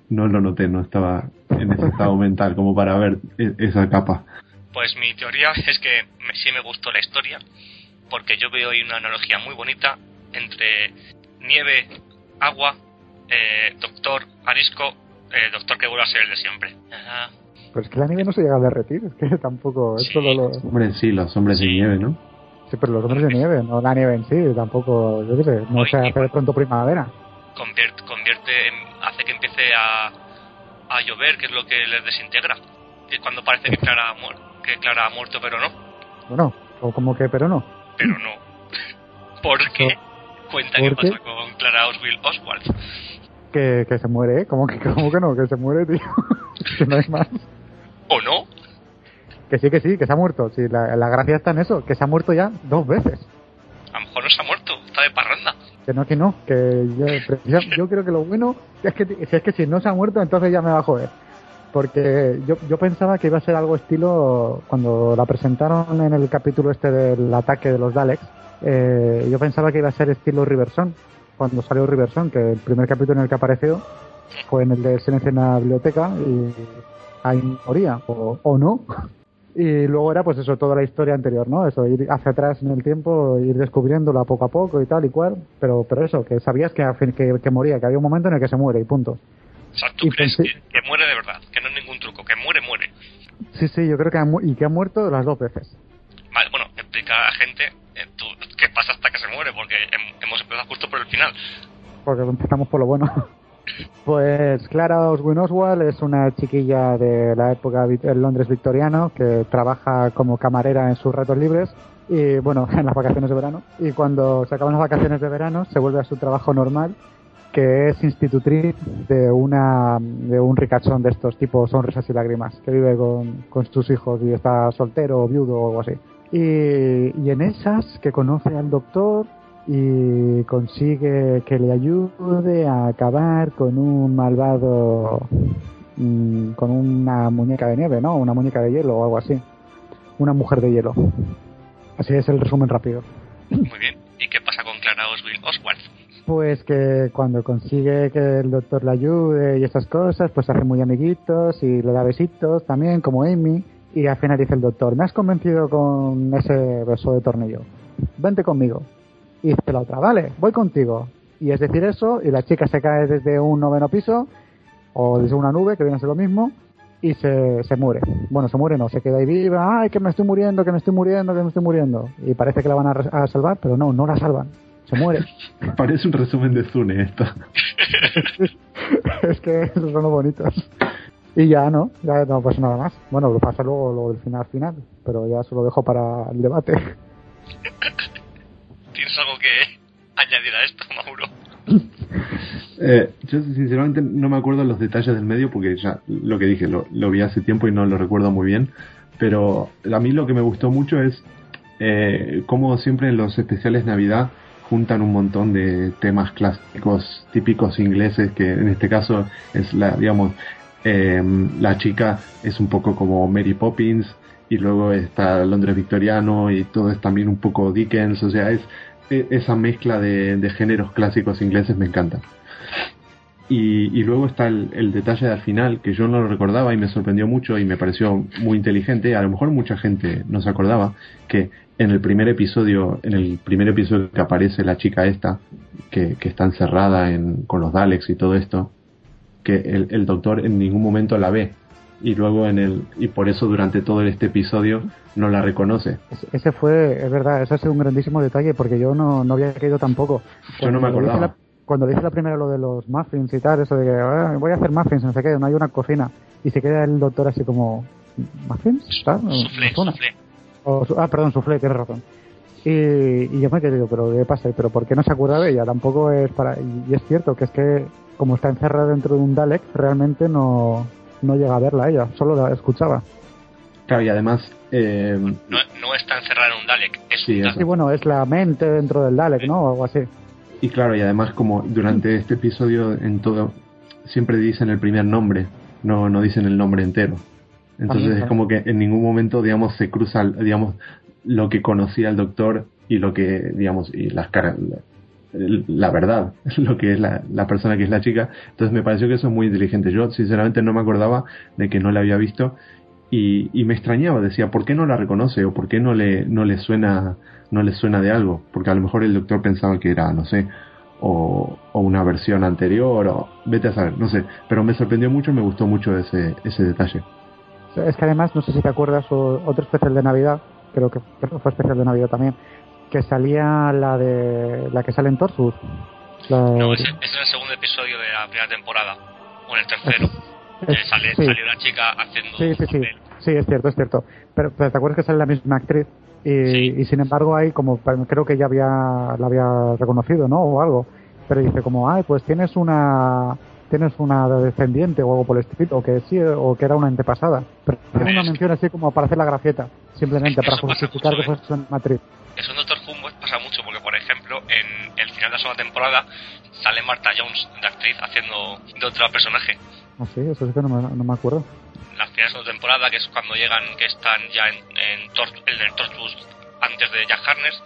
no lo noté, no estaba en ese estado mental como para ver e- esa capa. Pues mi teoría es que me- sí me gustó la historia, porque yo veo ahí una analogía muy bonita entre nieve, agua, eh, doctor, arisco, eh, doctor que vuelve a ser el de siempre. Ajá. Pero es que la nieve no se llega a derretir, es que tampoco, es Sí. solo lo... Hombre, sí, los hombres de Sí. nieve, ¿no? Sí, pero los hombres de nieve, no la nieve en sí, tampoco, yo qué sé, no Oye, se hace de pronto primavera. Convierte, convierte en- hace que empiece a, a llover, que es lo que les desintegra. Y cuando parece que Clara, ha muer- que Clara ha muerto, pero no. Bueno, o como que, pero no. Pero no. Porque cuenta qué ¿Por qué? pasa con Clara Oswald Oswald. Que, que se muere, ¿eh? ¿Cómo que, cómo que no? Que se muere, tío. que no hay más. ¿O no? Que sí, que sí, que se ha muerto. Sí, la, la gracia está en eso, que se ha muerto ya dos veces. A lo mejor no se ha muerto, está de parranda. Que no, que no, que yo, yo creo que lo bueno es que, si es que si no se ha muerto, entonces ya me va a joder. Porque yo, yo pensaba que iba a ser algo estilo, cuando la presentaron en el capítulo este del ataque de los Daleks, eh, yo pensaba que iba a ser estilo Riverson, cuando salió Riverson, que el primer capítulo en el que apareció fue en el de Silencio en la biblioteca y ahí moría, o, o no. Y luego era pues eso, toda la historia anterior, ¿no? Eso, ir hacia atrás en el tiempo, ir descubriéndola poco a poco y tal y cual, pero, pero eso, que sabías que, que, que moría, que había un momento en el que se muere y punto. O sea, tú Y crees pensé- que, que muere de verdad, que no es ningún truco, que muere, muere. Sí, sí, yo creo que ha, mu- y que ha muerto las dos veces. Vale, bueno, explica a la gente eh, tú, qué pasa hasta que se muere, porque hem- hemos justo por el final. porque empezamos por lo bueno. Pues Clara Oswin Oswald es una chiquilla de la época en Londres victoriano que trabaja como camarera en sus ratos libres y bueno, en las vacaciones de verano. Y cuando se acaban las vacaciones de verano se vuelve a su trabajo normal, que es institutriz de una de un ricachón de estos tipos sonrisas y lágrimas, que vive con, con sus hijos y está soltero o viudo o algo así. Y, y en esas que conoce al doctor y consigue que le ayude a acabar con un malvado mm, con una muñeca de nieve, ¿no? Una muñeca de hielo o algo así. Una mujer de hielo. Así es el resumen rápido. Muy bien. ¿Y qué pasa con Clara Oswald? Oswald? Pues que cuando consigue que el doctor le ayude y esas cosas, pues se hace muy amiguitos y le da besitos también, como Amy. Y al final dice el doctor, me has convencido con ese beso de tornillo. Vente conmigo. Y dice la otra, vale, voy contigo. Y es decir eso, y la chica se cae desde un noveno piso, o desde una nube, que viene a ser lo mismo, y se, se muere. Bueno, se muere, no, se queda ahí viva, ay, que me estoy muriendo, que me estoy muriendo, que me estoy muriendo. Y parece que la van a, a salvar, pero no, no la salvan. Se muere. Parece un resumen de Zune esto. es que esos son los bonitos. Y ya no, ya no pasa nada más. Bueno, lo pasa luego lo del final final, pero ya se lo dejo para el debate. ¿Tienes algo que añadir a esto, Mauro? Eh, yo sinceramente no me acuerdo los detalles del medio porque ya lo que dije lo, lo vi hace tiempo y no lo recuerdo muy bien. Pero a mí lo que me gustó mucho es eh, cómo siempre en los especiales Navidad juntan un montón de temas clásicos típicos ingleses que en este caso es la digamos eh, la chica es un poco como Mary Poppins y luego está Londres victoriano y todo es también un poco Dickens o sea es e- esa mezcla de, de géneros clásicos ingleses me encanta y, y luego está el, el detalle al final que yo no lo recordaba y me sorprendió mucho y me pareció muy inteligente. A lo mejor mucha gente no se acordaba que en el primer episodio, en el primer episodio que aparece la chica esta, que, que está encerrada en, con los Daleks y todo esto, que el, el doctor en ningún momento la ve. Y luego en el, y por eso durante todo este episodio no la reconoce. Es- Ese fue, es verdad, ese ha sido un grandísimo detalle porque yo no, no había caído tampoco. Yo no me acordaba. la- cuando dice la primera lo de los muffins y tal, eso de que "Ah, voy a hacer muffins, no sé qué, no hay una cocina. Y se queda el doctor así como, ¿muffins? Suflé, no suena". suflé. O ah, perdón, suflé, tienes razón. Y, y yo me he querido, pero ¿qué pasa? ¿Pero por qué no se acuerda de ella? Tampoco es para... Y, y es cierto que es que como está encerrada dentro de un Dalek, realmente no, no llega a verla ella, solo la escuchaba. Claro, y además, eh, No, no está encerrado en un Dalek, es Sí, un eso. Dalek. Sí, bueno, es la mente dentro del Dalek, ¿no? O algo así. Y claro, y además como durante este episodio en todo siempre dicen el primer nombre, no no dicen el nombre entero. Entonces Ajá. es como que en ningún momento digamos se cruza digamos lo que conocía el doctor y lo que digamos y las caras la, verdad, lo que es la, la persona que es la chica. Entonces me pareció que eso es muy inteligente. Yo sinceramente no me acordaba de que no la había visto y, y me extrañaba, decía, ¿por qué no la reconoce o por qué no le no le suena no le suena de algo? Porque a lo mejor el doctor pensaba que era, no sé, o, o una versión anterior o vete a saber, no sé, pero me sorprendió mucho, me gustó mucho ese ese detalle. Es que además, no sé si te acuerdas, o- otro especial de Navidad, creo que fue especial de Navidad también, que salía la de la que sale en Torsus. La- No, es, es en el segundo episodio de la primera temporada, o en el tercero. es- que sale, sí, salió la chica haciendo sí, sí, sí, papel. sí, es cierto, es cierto. Pero, pero te acuerdas que sale la misma actriz y, Sí. y sin embargo ahí como creo que ya había la había reconocido, ¿no? O algo. Pero dice como, ay, pues tienes una tienes una descendiente o algo por el estilo, o que sí, o que era una antepasada. Pero tiene una Es- mención así como para hacer la grafieta, simplemente Es para justificar que ¿eh? fuese una actriz. Eso en Doctor Who pasa mucho, porque por ejemplo, en el final de la segunda temporada sale Marta Jones, de actriz, haciendo de otro personaje. Ah, sí, eso sí que no me, no me acuerdo. La final de la segunda temporada, que es cuando llegan, que están ya en, en, Tor- en el Torchwood antes de Jack Harness,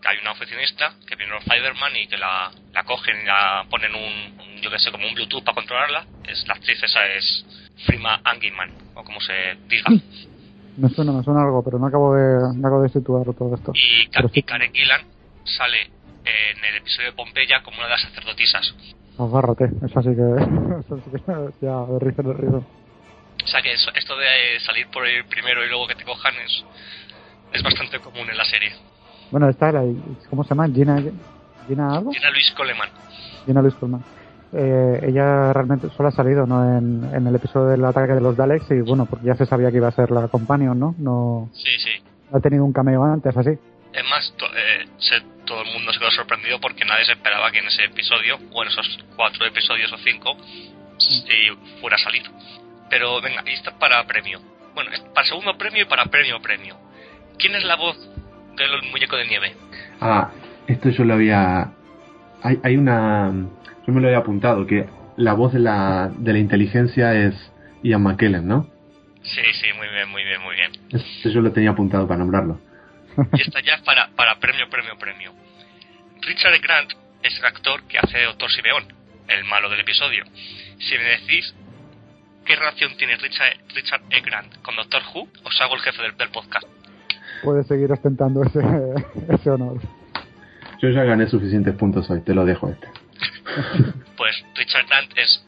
que hay una oficinista que viene los Fiberman y que la, la cogen y la ponen un, un, yo que sé, como un Bluetooth para controlarla. Es la actriz esa es Frima Angiman, o como se diga. Me suena, me suena algo, pero no acabo de, no acabo de situar todo esto. Y, Pero y Karen Gillan sale en el episodio de Pompeya como una de las sacerdotisas. Agárrate, eso sí que, eso sí que ya de risa, de risa. O sea que eso- esto de salir por el primero y luego que te cojan es, es bastante común en la serie. Bueno, está la, ¿cómo se llama? Gina, Gina algo? Gina Luis Coleman. Gina Luis Colman. Eh, ella realmente solo ha salido ¿no? en, en el episodio del ataque de los Daleks y bueno, porque ya se sabía que iba a ser la companion, ¿no? No Sí, sí. no ha tenido un cameo antes, así. Es más, to- eh, se- todo el mundo se quedó sorprendido porque nadie se esperaba que en ese episodio, o en esos cuatro episodios o cinco, sí, fuera a salir. Pero venga, y está para premio. Bueno, es para segundo premio y para premio premio. ¿Quién es la voz del muñeco de nieve? Ah, esto yo lo había... Hay, hay una... Yo me lo había apuntado, que la voz de la, de la inteligencia es Ian McKellen, ¿no? Sí, sí, muy bien, muy bien, muy bien. Esto yo lo tenía apuntado para nombrarlo. Y esta ya es para, para premio, premio, premio. Richard Grant es el actor que hace de Doctor Simeón, el malo del episodio. Si me decís qué relación tiene Richard, Richard E. Grant con Doctor Who, os hago el jefe del, del podcast. Puedes seguir ostentando ese, ese honor. Yo ya gané suficientes puntos hoy, te lo dejo este. Pues Richard Grant es,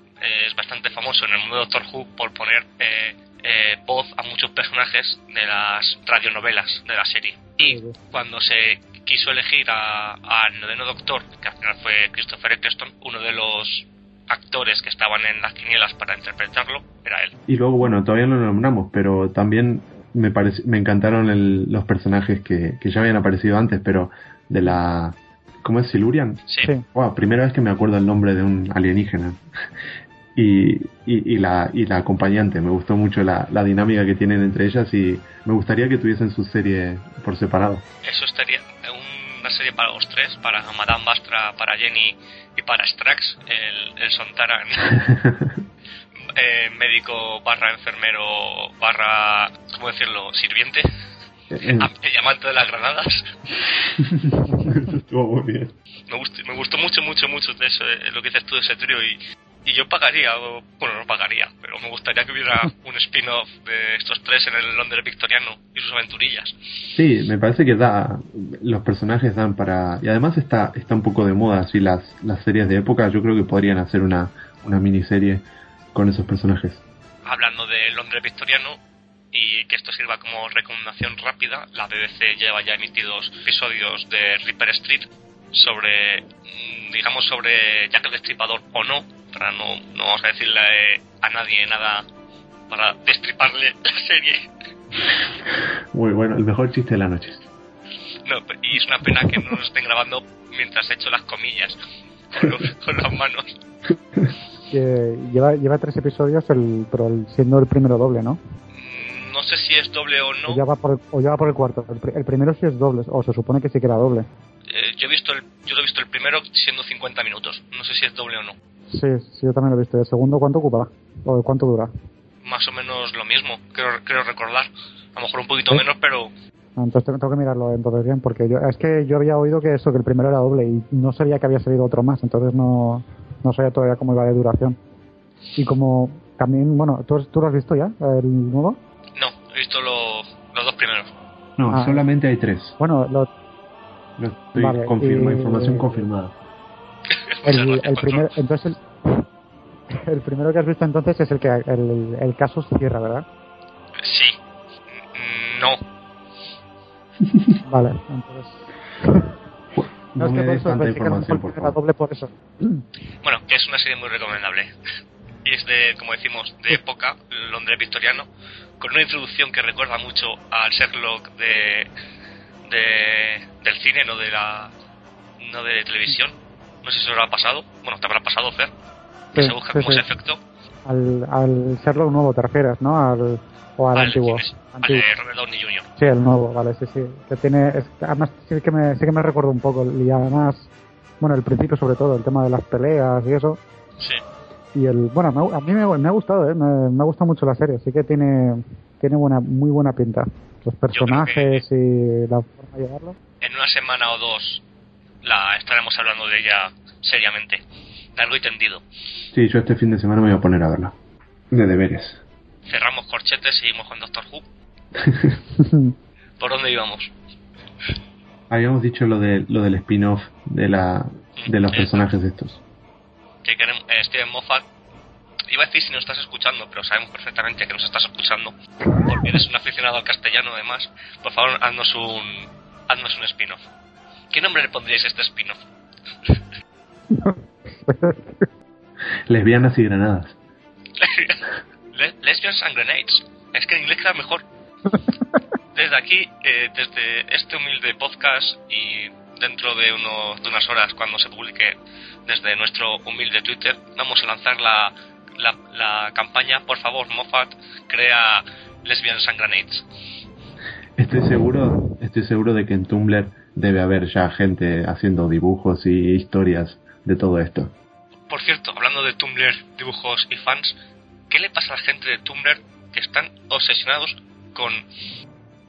es bastante famoso en el mundo de Doctor Who por poner eh, eh, voz a muchos personajes de las radionovelas de la serie. Y cuando se quiso elegir a- al noveno Doctor, que al final fue Christopher Eccleston, uno de los actores que estaban en las quinielas para interpretarlo era él. Y luego, bueno, todavía no lo nombramos, pero también me me encantaron el- los personajes que, que ya habían aparecido antes, pero de la... ¿Cómo es Silurian? Sí. Wow, primera vez que me acuerdo el nombre de un alienígena. Y, y, y la, y la acompañante, me gustó mucho la, la dinámica que tienen entre ellas y me gustaría que tuviesen su serie por separado. eso estaría una serie para los tres, para Madame Bastra, para Jenny y para Strax, el, el Sontaran eh, médico barra enfermero barra, ¿cómo decirlo?, sirviente, En- am- el amante de las granadas. Estuvo muy bien. me gustó, me gustó mucho, mucho, mucho de eso, eh, lo que dices tú de ese trío y, y yo pagaría, o- bueno, no pagaría, pero me gustaría que hubiera un spin-off de estos tres en el Londres victoriano y sus aventurillas. Sí, me parece que da, los personajes dan para, y además está, está un poco de moda así las, las series de época, yo creo que podrían hacer una, una miniserie con esos personajes. Hablando de Londres victoriano y que esto sirva como recomendación rápida, la BBC lleva ya emitidos episodios de Ripper Street sobre, mm, digamos, sobre Jack el Destripador o no, para no, no vamos a decirle a nadie nada para destriparle la serie. Muy bueno, el mejor chiste de la noche. No, y es una pena que no nos estén grabando mientras he hecho las comillas con, los- con las manos. Que lleva, lleva tres episodios, el, pero el- siendo el primero doble, ¿no? No sé si es doble o O, no. ya va por el, o ya va por el cuarto. El, pri- el primero sí es doble, o se supone que sí que era doble. Eh, yo he visto el, yo lo he visto el primero siendo 50 minutos. No sé si es doble o no. Sí, sí, yo también lo he visto. ¿El segundo cuánto ocupa? ¿O cuánto dura? Más o menos lo mismo, creo, creo recordar. A lo mejor un poquito menos, pero Ah, Entonces tengo, tengo que mirarlo entonces bien, porque yo, es que yo había oído que eso, que el primero era doble y no sabía que había salido otro más, entonces no, no sabía todavía cómo iba de duración. Y como también, bueno, ¿tú, tú lo has visto ya, el nuevo? No, Ah. solamente hay tres. Bueno, lo- Lo estoy Vale, confirma, y- información confirmada. El, el primer, entonces el, el primero que has visto entonces es el que el, el caso se cierra, ¿verdad? Sí. No. Vale, entonces... No es que me por des eso tanta que información, por favor. doble por eso. Bueno, que es una serie muy recomendable. Y es de, como decimos, de época, Londres victoriano, con una introducción que recuerda mucho al Sherlock de, de del cine, no de la no de televisión. No sé si os habrá pasado. Bueno, te habrá pasado, Fer. Que Sí, se busca sí, como sí. ese efecto. Al, al Sherlock nuevo te refieres, ¿no? Al, o al, antiguo. al Antiguo. de Robert Downey Jr. Sí, el nuevo, vale, sí, sí. Que tiene, es- además sí que me, sí que me recuerdo un poco y además, bueno, el principio sobre todo, el tema de las peleas y eso. Sí. Y el, bueno, me a mí me, me ha gustado, ¿eh? me, me ha gustado mucho la serie, sí que tiene, tiene buena, muy buena pinta. Los personajes y la forma de llevarlo. En una semana o dos la estaremos hablando de ella seriamente. Largo y tendido. Sí, yo este fin de semana me voy a poner a verla. De deberes. Cerramos corchetes, seguimos con Doctor Who. ¿Por dónde íbamos? Habíamos dicho lo de lo del spin-off de la de los Sí. personajes estos. Que queremos, eh, Steven Moffat iba a decir si nos estás escuchando, pero sabemos perfectamente que nos estás escuchando, porque eres un aficionado al castellano además. Por favor, haznos un, haznos un spin-off. ¿Qué nombre le pondríais a este spin-off? Lesbianas y granadas. Le- Lesbians and Grenades. Es que en inglés queda mejor. Desde aquí, eh, desde este humilde podcast y dentro de, unos, de unas horas cuando se publique desde nuestro humilde Twitter, vamos a lanzar la, la, la campaña, por favor, Moffat, crea Lesbians and Grenades. Estoy seguro, estoy seguro de que en Tumblr debe haber ya gente haciendo dibujos y historias de todo esto. Por cierto, hablando de Tumblr, dibujos y fans, ¿qué le pasa a la gente de Tumblr que están obsesionados con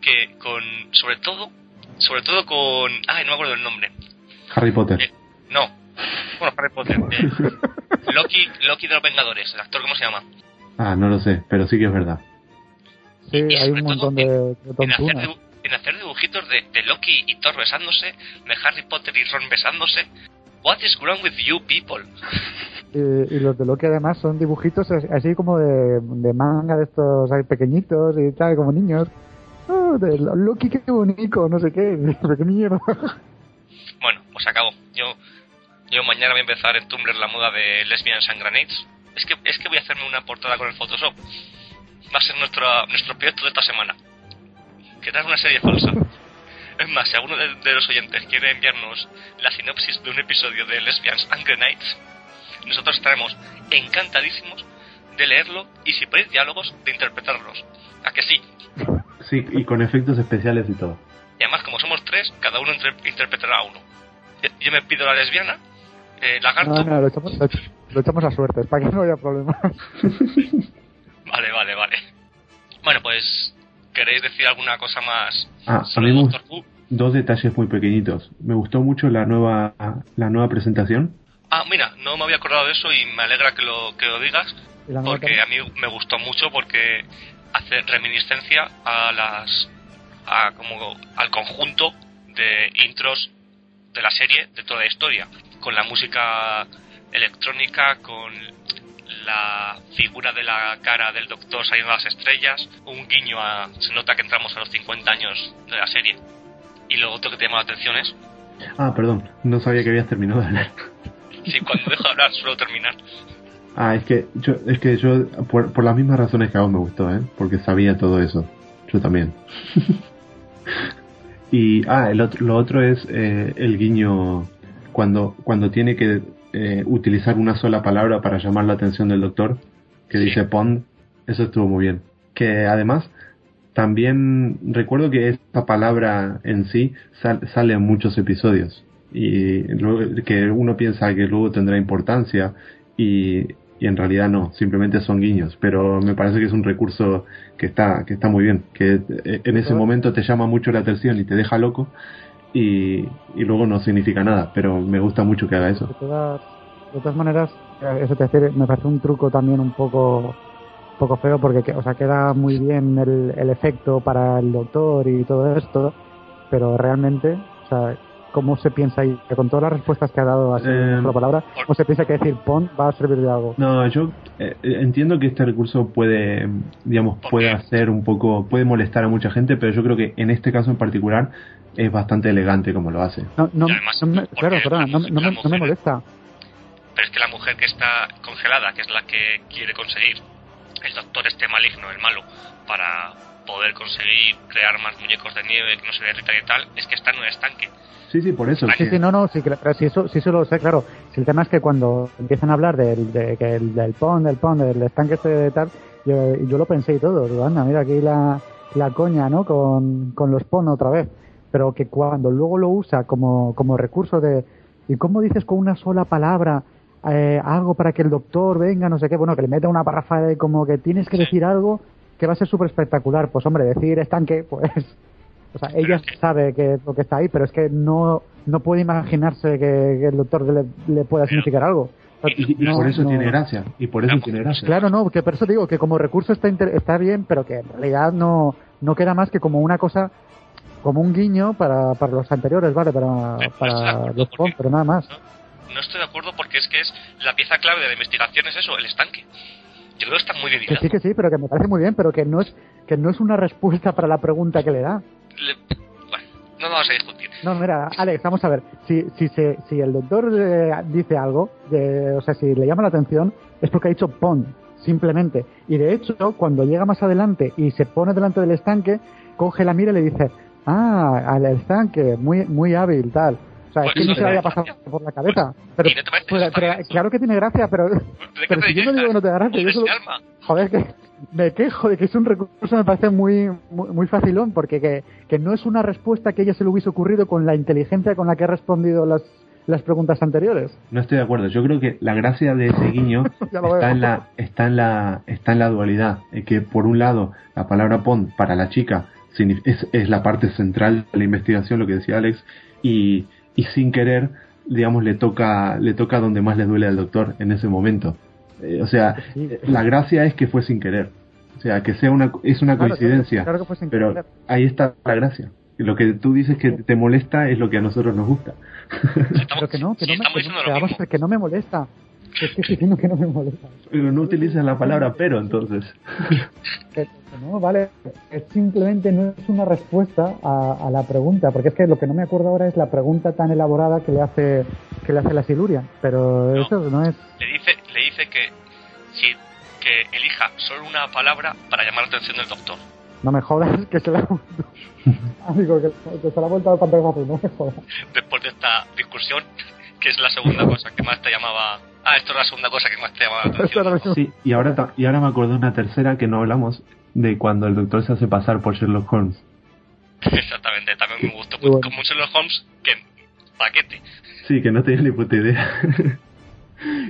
que con sobre todo sobre todo con ay no me acuerdo el nombre Harry Potter. Eh, no bueno Harry Potter eh, Loki Loki de los Vengadores el actor cómo se llama Ah, no lo sé, pero sí que es verdad. Sí, Y hay un todo montón de, de en hacer, tontunas. dibu- en hacer dibujitos de, de Loki y Thor besándose, de Harry Potter y Ron besándose. What is wrong with you people? Y, y los de Loki además son dibujitos as- así como de, de manga de estos pequeñitos y tal, como niños. Oh, de Loki, qué bonito, no sé qué. Qué mierda. Bueno, pues acabo. Yo, yo mañana voy a empezar en Tumblr la moda de Lesbians and Grenades. Es que, es que voy a hacerme una portada con el Photoshop. Va a ser nuestro, nuestro proyecto de esta semana. Crear una serie falsa. Es más, si alguno de, de los oyentes quiere enviarnos la sinopsis de un episodio de Lesbians and Grenades, nosotros estaremos encantadísimos de leerlo y si podéis diálogos, de interpretarlos. ¿A que sí? Sí, y con efectos especiales y todo. Y además, como somos tres, cada uno interpretará a uno. Yo- me pido la lesbiana, eh, lagarto. No, no, lo echamos, lo, ech- lo echamos a suerte, para que no haya problemas. Vale, vale, vale. Bueno, pues, ¿queréis decir alguna cosa más Ah, a sobre Doctor Who? dos detalles muy pequeñitos. Me gustó mucho la nueva la nueva presentación. Ah, mira, no me había acordado de eso y me alegra que lo, que lo digas, porque a mí me gustó mucho porque hace reminiscencia a las a como al conjunto de intros de la serie de toda la historia con la música electrónica con la figura de la cara del doctor saliendo a las estrellas un guiño a se nota que entramos a los 50 años de la serie y lo otro que te llama la atención es Ah, perdón, no sabía que habías terminado de hablar. si cuando dejo de hablar suelo terminar Ah, es que yo, es que yo, por, por las mismas razones que a vos me gustó, ¿eh? Porque sabía todo eso. Yo también. y, ah, el otro, lo otro es eh, el guiño cuando, cuando tiene que eh, utilizar una sola palabra para llamar la atención del doctor, que Sí. dice Pond. Eso estuvo muy bien. Que además, también recuerdo que esta palabra en sí sal- sale en muchos episodios. Y luego, que uno piensa que luego tendrá importancia y, y en realidad no, simplemente son guiños. Pero me parece que es un recurso que está, que está muy bien, que eh, en ese momento te llama mucho la atención y te deja loco y, y luego no significa nada, pero me gusta mucho que haga eso. De todas, de todas maneras, eh, eso te me parece un truco también un poco poco feo porque que- o sea, queda muy bien el, el efecto para el doctor y todo esto, pero realmente, o sea, ¿cómo se piensa ahí? Que con todas las respuestas que ha dado así Eh, palabra, ¿cómo se piensa que decir pon va a servir de algo? No, yo eh, entiendo que este recurso puede, digamos, ¿Por puede hacer un poco, puede molestar a mucha gente, pero yo creo que en este caso en particular es bastante elegante como lo hace. No, no, Y además, no me, claro, perdona, no, me, no me mujer- molesta. pero es que la mujer que está congelada, que es la que quiere conseguir el doctor este maligno, el malo, para poder conseguir crear más muñecos de nieve que no se derritan y tal, es que está en un estanque. Sí, sí, por eso. Sí, Sí, sí, no, no, sí, pero si eso, si eso lo sé, claro. Si el tema es que cuando empiezan a hablar del, de, que el- del pond, del pond, del estanque este de tal, yo, yo lo pensé y todo. Digo, anda, mira aquí la, la coña, ¿no? Con, con los pond otra vez. Pero que cuando luego lo usa como, como recurso de. ¿Y cómo dices con una sola palabra eh, algo para que el doctor venga, no sé qué? Bueno, que le meta una parrafa de como que tienes que Sí. decir algo que va a ser súper espectacular. Pues hombre, decir estanque, pues. O sea, ella sabe que lo que está ahí, pero es que no, no puede imaginarse que, que el doctor le, le pueda significar algo. y, y No, por eso no. tiene gracia. Y por eso La tiene gracia. Claro, no, que por eso digo que como recurso está, inter- está bien, pero que en realidad no, no queda más que como una cosa, como un guiño para, para los anteriores, ¿vale? Para, para los pero nada más. No, no estoy de acuerdo porque es que es la pieza clave de la investigación es eso, el estanque. Yo creo que está muy bien Que sí, que sí, pero que me parece muy bien, pero que no es, que no es una respuesta para la pregunta que le da. Le- Bueno, no vamos a discutir. No, mira, Alex, vamos a ver. Si, si, se, si el doctor eh, dice algo, de- o sea, si le llama la atención, es porque ha dicho pon, simplemente. Y de hecho, cuando llega más adelante y se pone delante del estanque, coge la mira y le dice, ah, al estanque, muy, muy hábil, tal. O sea, es que no se le parece pasado por la cabeza. Pero, ¿y no te parece pero- pero claro que tiene gracia, pero, ¿De qué pero si yo no digo que no te da gracia, yo solo, joder, que, me quejo de que es un recurso, me parece muy, muy, muy facilón, porque que, que, no es una respuesta que a ella se le hubiese ocurrido con la inteligencia con la que ha respondido las, las preguntas anteriores. No estoy de acuerdo. Yo creo que la gracia de ese guiño está, en la, está, en la, está en la dualidad. que por un lado, la palabra pond para la chica es, es la parte central de la investigación, lo que decía Alex, y, y sin querer, digamos, le toca, le toca donde más le duele al doctor en ese momento. Eh, o sea, la gracia es que fue sin querer. O sea, que sea una, es una coincidencia. pero ahí está la gracia. Lo que tú dices que te molesta es lo que a nosotros nos gusta. pero que no, que no, me, que no me molesta. Es que estoy diciendo que no me molesta. Pero no utilizas la palabra pero entonces. no, vale. Es simplemente no es una respuesta a, la pregunta, porque es que lo que no me acuerdo ahora es la pregunta tan elaborada que le hace que le hace la Siluria, pero eso no es. Le dice, dice que si que elija solo una palabra para llamar la atención del doctor. No me jodas, que se la Amigo, que, que, se la ha vuelto al pantallazo, no me jodas. Después de esta discusión, que es la segunda cosa que más te llamaba Ah, esto es la segunda cosa que más te llama la atención. Sí, y ahora, y ahora me acuerdo de una tercera que no hablamos, de cuando el doctor se hace pasar por Sherlock Holmes. Exactamente, también me gustó. Como Sherlock Holmes, que paquete. Sí, que no tenía ni puta idea.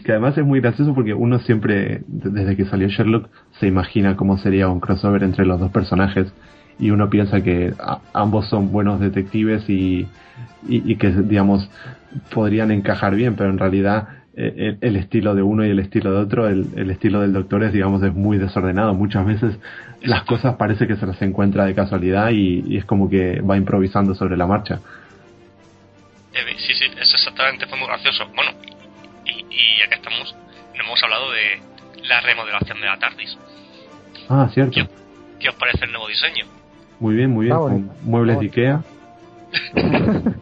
Que además es muy gracioso porque uno siempre, desde que salió Sherlock, se imagina cómo sería un crossover entre los dos personajes y uno piensa que ambos son buenos detectives y, y, y, que, digamos, podrían encajar bien, pero en realidad eh, el, estilo de uno y el estilo de otro, el, estilo del doctor es, digamos, es muy desordenado. Muchas veces las cosas parece que se las encuentra de casualidad y, es como que va improvisando sobre la marcha. Eh, sí, sí, eso exactamente fue muy gracioso. Bueno, y, ya que estamos, no hemos hablado de la remodelación de la TARDIS. Ah, cierto. ¿Qué, os parece el nuevo diseño? Muy bien, muy bien, con muebles de Ikea.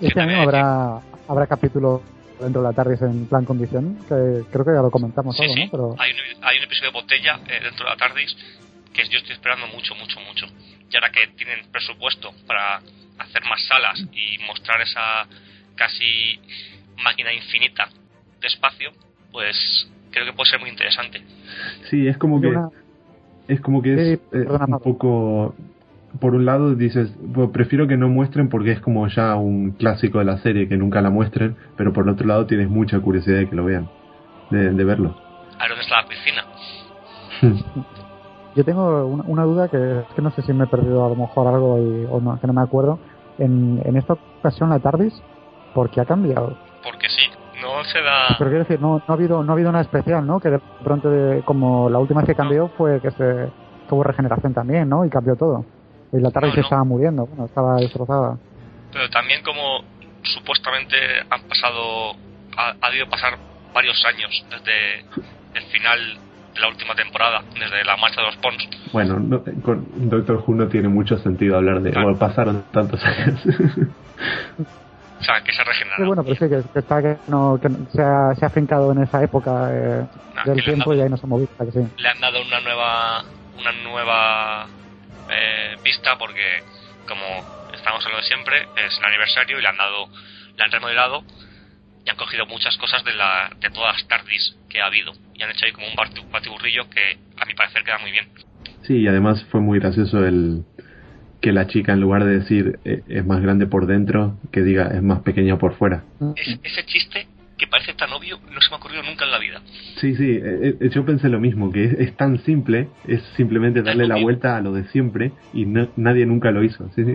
este año habrá, habrá capítulo dentro de la TARDIS en plan condición, que creo que ya lo comentamos sí, todo, sí. ¿no? Pero... Hay, un, hay un episodio de botella eh, dentro de la TARDIS que yo estoy esperando mucho, mucho, mucho. Y ahora que tienen presupuesto para hacer más salas y mostrar esa casi máquina infinita de espacio, pues creo que puede ser muy interesante. Sí, es como que... Es como que es eh, un poco por un lado dices, pues prefiero que no muestren porque es como ya un clásico de la serie que nunca la muestren, pero por el otro lado tienes mucha curiosidad de que lo vean, de, verlo. ¿A dónde está la piscina? Yo tengo una, duda que es que no sé si me he perdido a lo mejor algo o no, que no me acuerdo. En, en esta ocasión la TARDIS, ¿por qué ha cambiado? No se da... Pero quiero decir, no, no, ha, habido, no ha habido una especial, ¿no? Que de pronto, como la última vez que cambió fue que se tuvo regeneración también, ¿no? Y cambió todo. Y la tarde se estaba muriendo, bueno, estaba destrozada. Pero también como supuestamente han pasado, ha, ha debido pasar varios años desde el final de la última temporada, desde la marcha de los Pons. Bueno, no, con Doctor Who no tiene mucho sentido hablar de, claro. pasaron tantos años. o sea, que se ha regenerado. Sí, bueno, pero sí, que, está, que, no, que se, ha, se ha en esa época eh, nah, del tiempo dado, y ahí no se ha movido, que sí. Le han dado una nueva, una nueva eh, vista porque como estamos hablando siempre es el aniversario y le han dado le han remodelado y han cogido muchas cosas de la de todas las TARDIS que ha habido y han hecho ahí como un batiburrillo que a mi parecer queda muy bien sí y además fue muy gracioso el que la chica en lugar de decir eh, es más grande por dentro que diga es más pequeña por fuera es, ese chiste que parece tan obvio no se me ha ocurrido nunca en la vida. Sí, sí, eh, yo pensé lo mismo, que es, es tan simple, es simplemente darle la vuelta a lo de siempre y no, nadie nunca lo hizo. Sí, sí,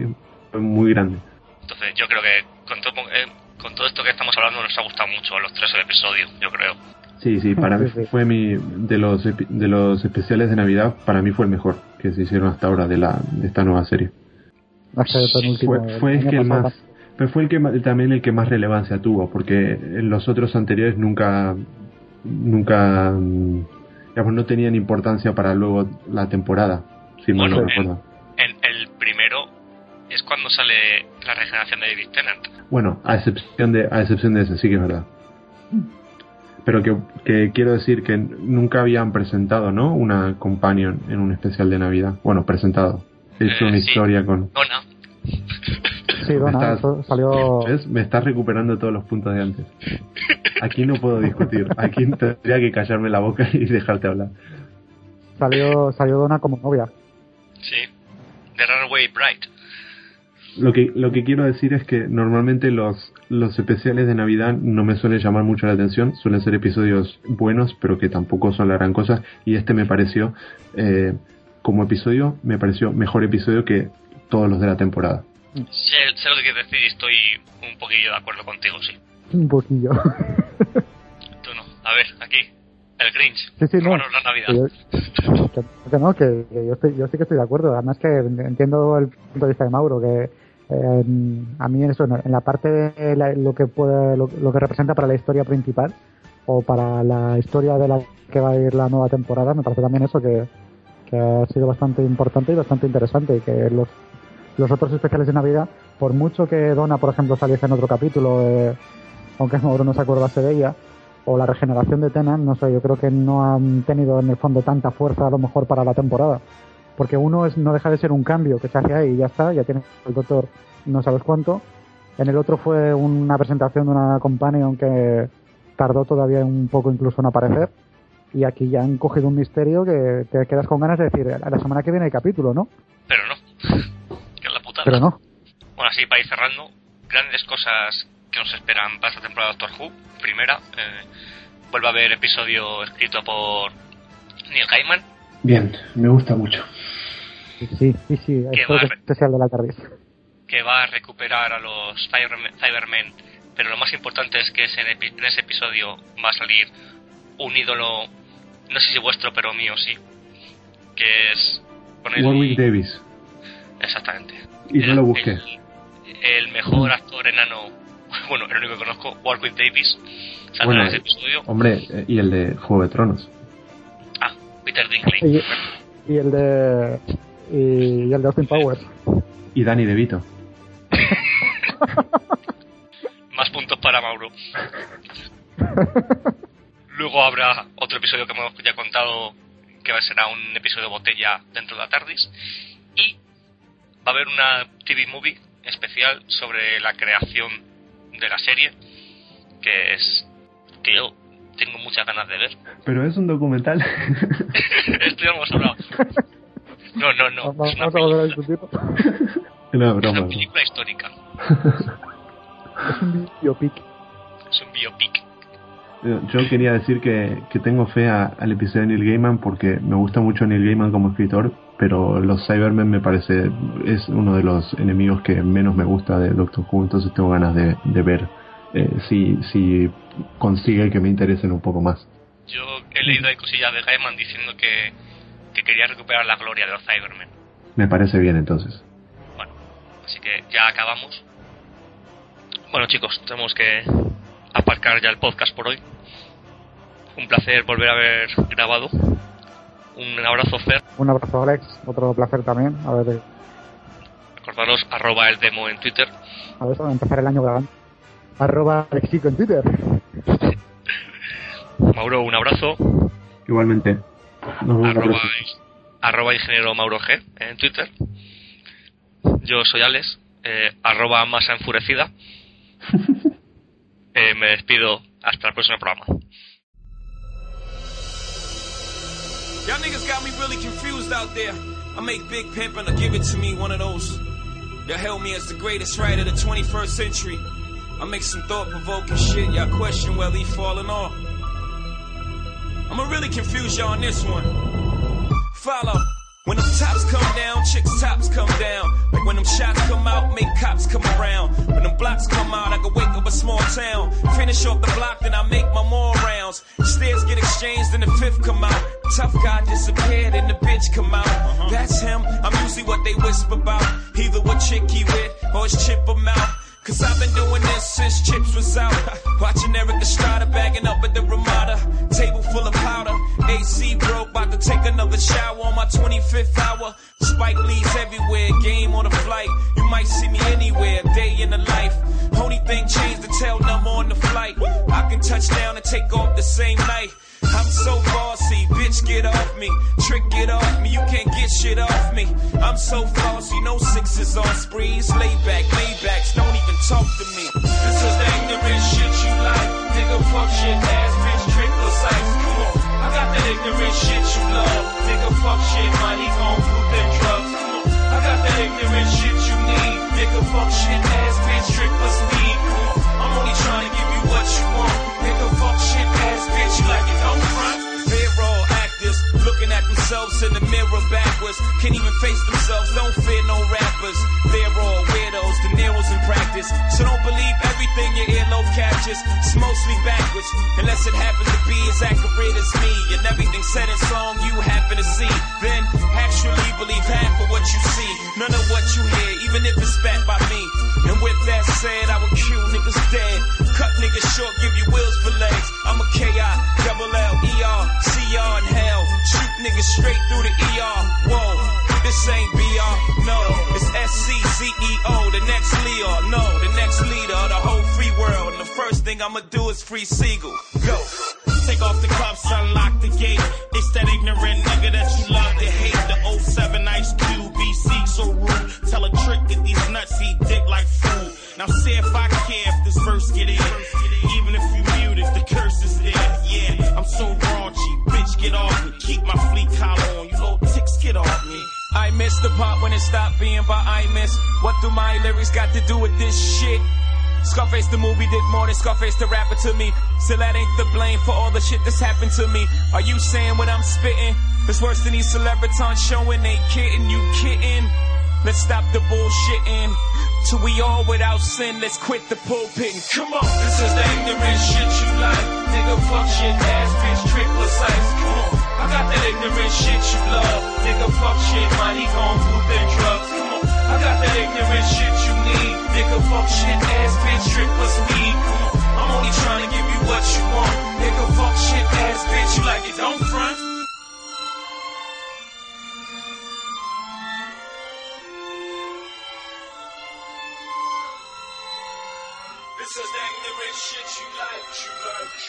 fue muy grande. Entonces yo creo que con todo, eh, con todo esto que estamos hablando nos ha gustado mucho los tres episodios, yo creo. Sí, sí, para mí fue mi de los de los especiales de Navidad, para mí fue el mejor que se hicieron hasta ahora de la de esta nueva serie. Fue, fue el que más pero fue el que también el que más relevancia tuvo, porque en los otros anteriores nunca, nunca, digamos, no tenían importancia para luego la temporada, si bueno, no recuerdo. El, el, primero es cuando sale la regeneración de David Tennant. Bueno, a excepción de, a excepción de ese, sí que es verdad. Pero que, que quiero decir que nunca habían presentado, ¿no? Una companion en un especial de Navidad. Bueno, presentado. Hecho Eh, una sí. historia con... Donna, Sí, Donna, Me estás- eso salió... ¿Ves? Me estás recuperando todos los puntos de antes. Aquí no puedo discutir. Aquí tendría que callarme la boca y dejarte hablar. salió, salió Donna como novia. Sí. The Runaway Bright. Lo que, lo que quiero decir es que normalmente los, los especiales de Navidad no me suelen llamar mucho la atención, suelen ser episodios buenos, pero que tampoco son la gran cosa, y este me pareció, eh, como episodio, me pareció mejor episodio que todos los de la temporada. Sé, sé lo que quieres decir y estoy un poquillo de acuerdo contigo, sí. Un poquillo. Tú no. A ver, aquí. El Grinch. Sí, sí, no. La Navidad. Que yo- que- que no, que, que yo, estoy, yo sí que estoy de acuerdo. Además que entiendo el punto de vista de Mauro, que eh, a mí eso, en la parte de la- lo que puede, lo, lo que representa para la historia principal o para la historia de la que va a ir la nueva temporada, me parece también eso que, que ha sido bastante importante y bastante interesante y que los, los otros especiales de Navidad, por mucho que Donna, por ejemplo, saliese en otro capítulo, eh, aunque Mauro no se acordase de ella, o la regeneración de Tenan, no sé, yo creo que no han tenido en el fondo tanta fuerza a lo mejor para la temporada. Porque uno es no deja de ser un cambio que se hace ahí y ya está, ya tienes el doctor no sabes cuánto. En el otro fue una presentación de una companion que tardó todavía un poco incluso en aparecer. Y aquí ya han cogido un misterio que te quedas con ganas de decir, a la semana que viene hay capítulo, ¿no? Pero no. Que es la putada. Pero no. Bueno, así para ir cerrando, grandes cosas que nos esperan para esta temporada de Doctor Who. Primera, eh, vuelve a haber episodio escrito por Neil Gaiman, Bien, me gusta mucho. Sí, sí, sí, que sea el de la TARDIS. que va a recuperar a los Cybermen, Cybermen, pero lo más importante es que ese- en, ese episodio va a salir un ídolo, no sé si vuestro, pero mío sí, que es... Warwick Davis. Exactamente. Y no El- lo busqué. El, el mejor actor enano, bueno, el único que conozco, Warwick Davis, saldrá Bueno, en ese episodio. Hombre, eh, y el de Juego de Tronos. Ah, Peter Dinklage. Y, y el de. Y, y el de Austin Powers. Y Danny DeVito. Más puntos para Mauro. Luego habrá otro episodio que hemos ya contado, que será un episodio botella dentro de la TARDIS. Y va a haber una TV movie especial sobre la creación de la serie, que es que yo tengo muchas ganas de ver. Pero es un documental. Esto ya lo hemos hablado. No, no, no. Vamos Es una, vamos a volver a no, es broma. una broma. película histórica. Es un biopic. Es un biopic. Yo quería decir que, que tengo fe a- al episodio de Neil Gaiman porque me gusta mucho Neil Gaiman como escritor, pero los Cybermen me parece es uno de los enemigos que menos me gusta de Doctor Who, entonces tengo ganas de, de ver eh, si, si consigue que me interesen un poco más. Yo he leído ahí cosillas de Gaiman diciendo que, que quería recuperar la gloria de los Cybermen. Me parece bien entonces. Bueno, así que ya acabamos. Bueno chicos, tenemos que aparcar ya el podcast por hoy. Un placer volver a haber grabado. Un abrazo Fer. Un abrazo, Alex. Otro placer también. A ver, Recordaros arroba el demo en Twitter. a ver, empezar el año grabando. Arroba Alexico en Twitter. Mauro, un abrazo. Igualmente. Arroba, arroba ingeniero Mauro G en Twitter. Yo soy Alex. Eh, arroba masa enfurecida. Eh, me despido hasta el próximo programa. Y'all niggas got me really confused out there. I make Big Pimpin' or give it to me one of those. That held me as the greatest writer of the 21st century. I make some thought provoking shit. Y'all question whether he falling off. I'ma really confuse y'all on this one. Follow. When them tops come down, chicks tops come down. Like when them shots come out, make cops come around. When them blocks come out, I can wake up a small town. Finish off the block, then I make my more rounds. Stairs get exchanged, and the fifth come out. Tough guy disappeared, and the bitch come out. Uh-huh. That's him. I'm usually what they whisper about. Either what chick he with, or his chip him out. Cause I've been doing this since Chips was out. Watching Eric Estrada bagging up at the Ramada. Table full of powder. AC broke, about to take another shower on my 25th hour. Spike Lee's everywhere, game on the flight. You might see me anywhere, day in the life. Only thing changed the tail number on the flight. I can touch down and take off the same night. I'm so bossy, bitch, get off me. Trick, get off me, you can't get shit off me. I'm so flossy, no sixes on sprees. Lay back, laybacks, don't even talk to me. This is the ignorant shit you like. Nigga, fuck shit, ass bitch, trick size. Come on, I got that ignorant shit you love. Nigga, fuck shit, money gon' poop them drugs. Come on. I got that ignorant shit you need. Nigga, fuck shit, ass bitch, trick plus weed. Come on. Only trying to give you what you want. Nigga, fuck shit, ass bitch, like it, don't front. They're actors, looking at themselves in the mirror backwards. Can't even face themselves, don't fear no rappers. They're all weirdos, the Nero's in practice. So don't believe everything your earlobe catches. It's mostly backwards, unless it happens to be as accurate as me. And everything said in song you happen to see. Then actually believe half of what you see. None of what you hear, even if it's spat by me. And with that said, I would kill niggas dead. Cut niggas short, give you wheels for legs. I'm a K.I. double L, E.R. In hell. Shoot niggas straight through the ER. Whoa, this ain't BR. No, it's S.C.C.E.O. The next Leo. No, the next leader of the whole free world. And the first thing I'ma do is free Siegel. Go. Take off the cuffs, unlock the gate. It's that ignorant nigga that you love to hate. The 07 Ice Cube, BC so rude. Tell a trick, get these nuts, eat dick like food. Now see if I care if this verse get in. Even if you it, the curse is there. Yeah, I'm so raunchy, bitch, get off me. Keep my fleet collar on, you little ticks, get off me. I miss the part when it stopped being by I miss. What do my lyrics got to do with this shit? Scarface the movie did more than Scarface the rapper to me. Still that ain't the blame for all the shit that's happened to me. Are you saying what I'm spitting? It's worse than these celebrities showing they kidding, you kidding? Let's stop the bullshitting. Till we all without sin, let's quit the pulpit. Come on, this is the ignorant shit you like. Nigga, fuck shit, ass bitch, trickless ice. Come on, I got that ignorant shit you love. Nigga, fuck shit, money gon' poop them drugs. Come on, I got that ignorant shit you need. Nigga, fuck shit, ass bitch, trickless weed. Come on, I'm only trying to give you what you want. Nigga, fuck shit, ass bitch, you like it, don't front. This is the ignorant shit you like, you like.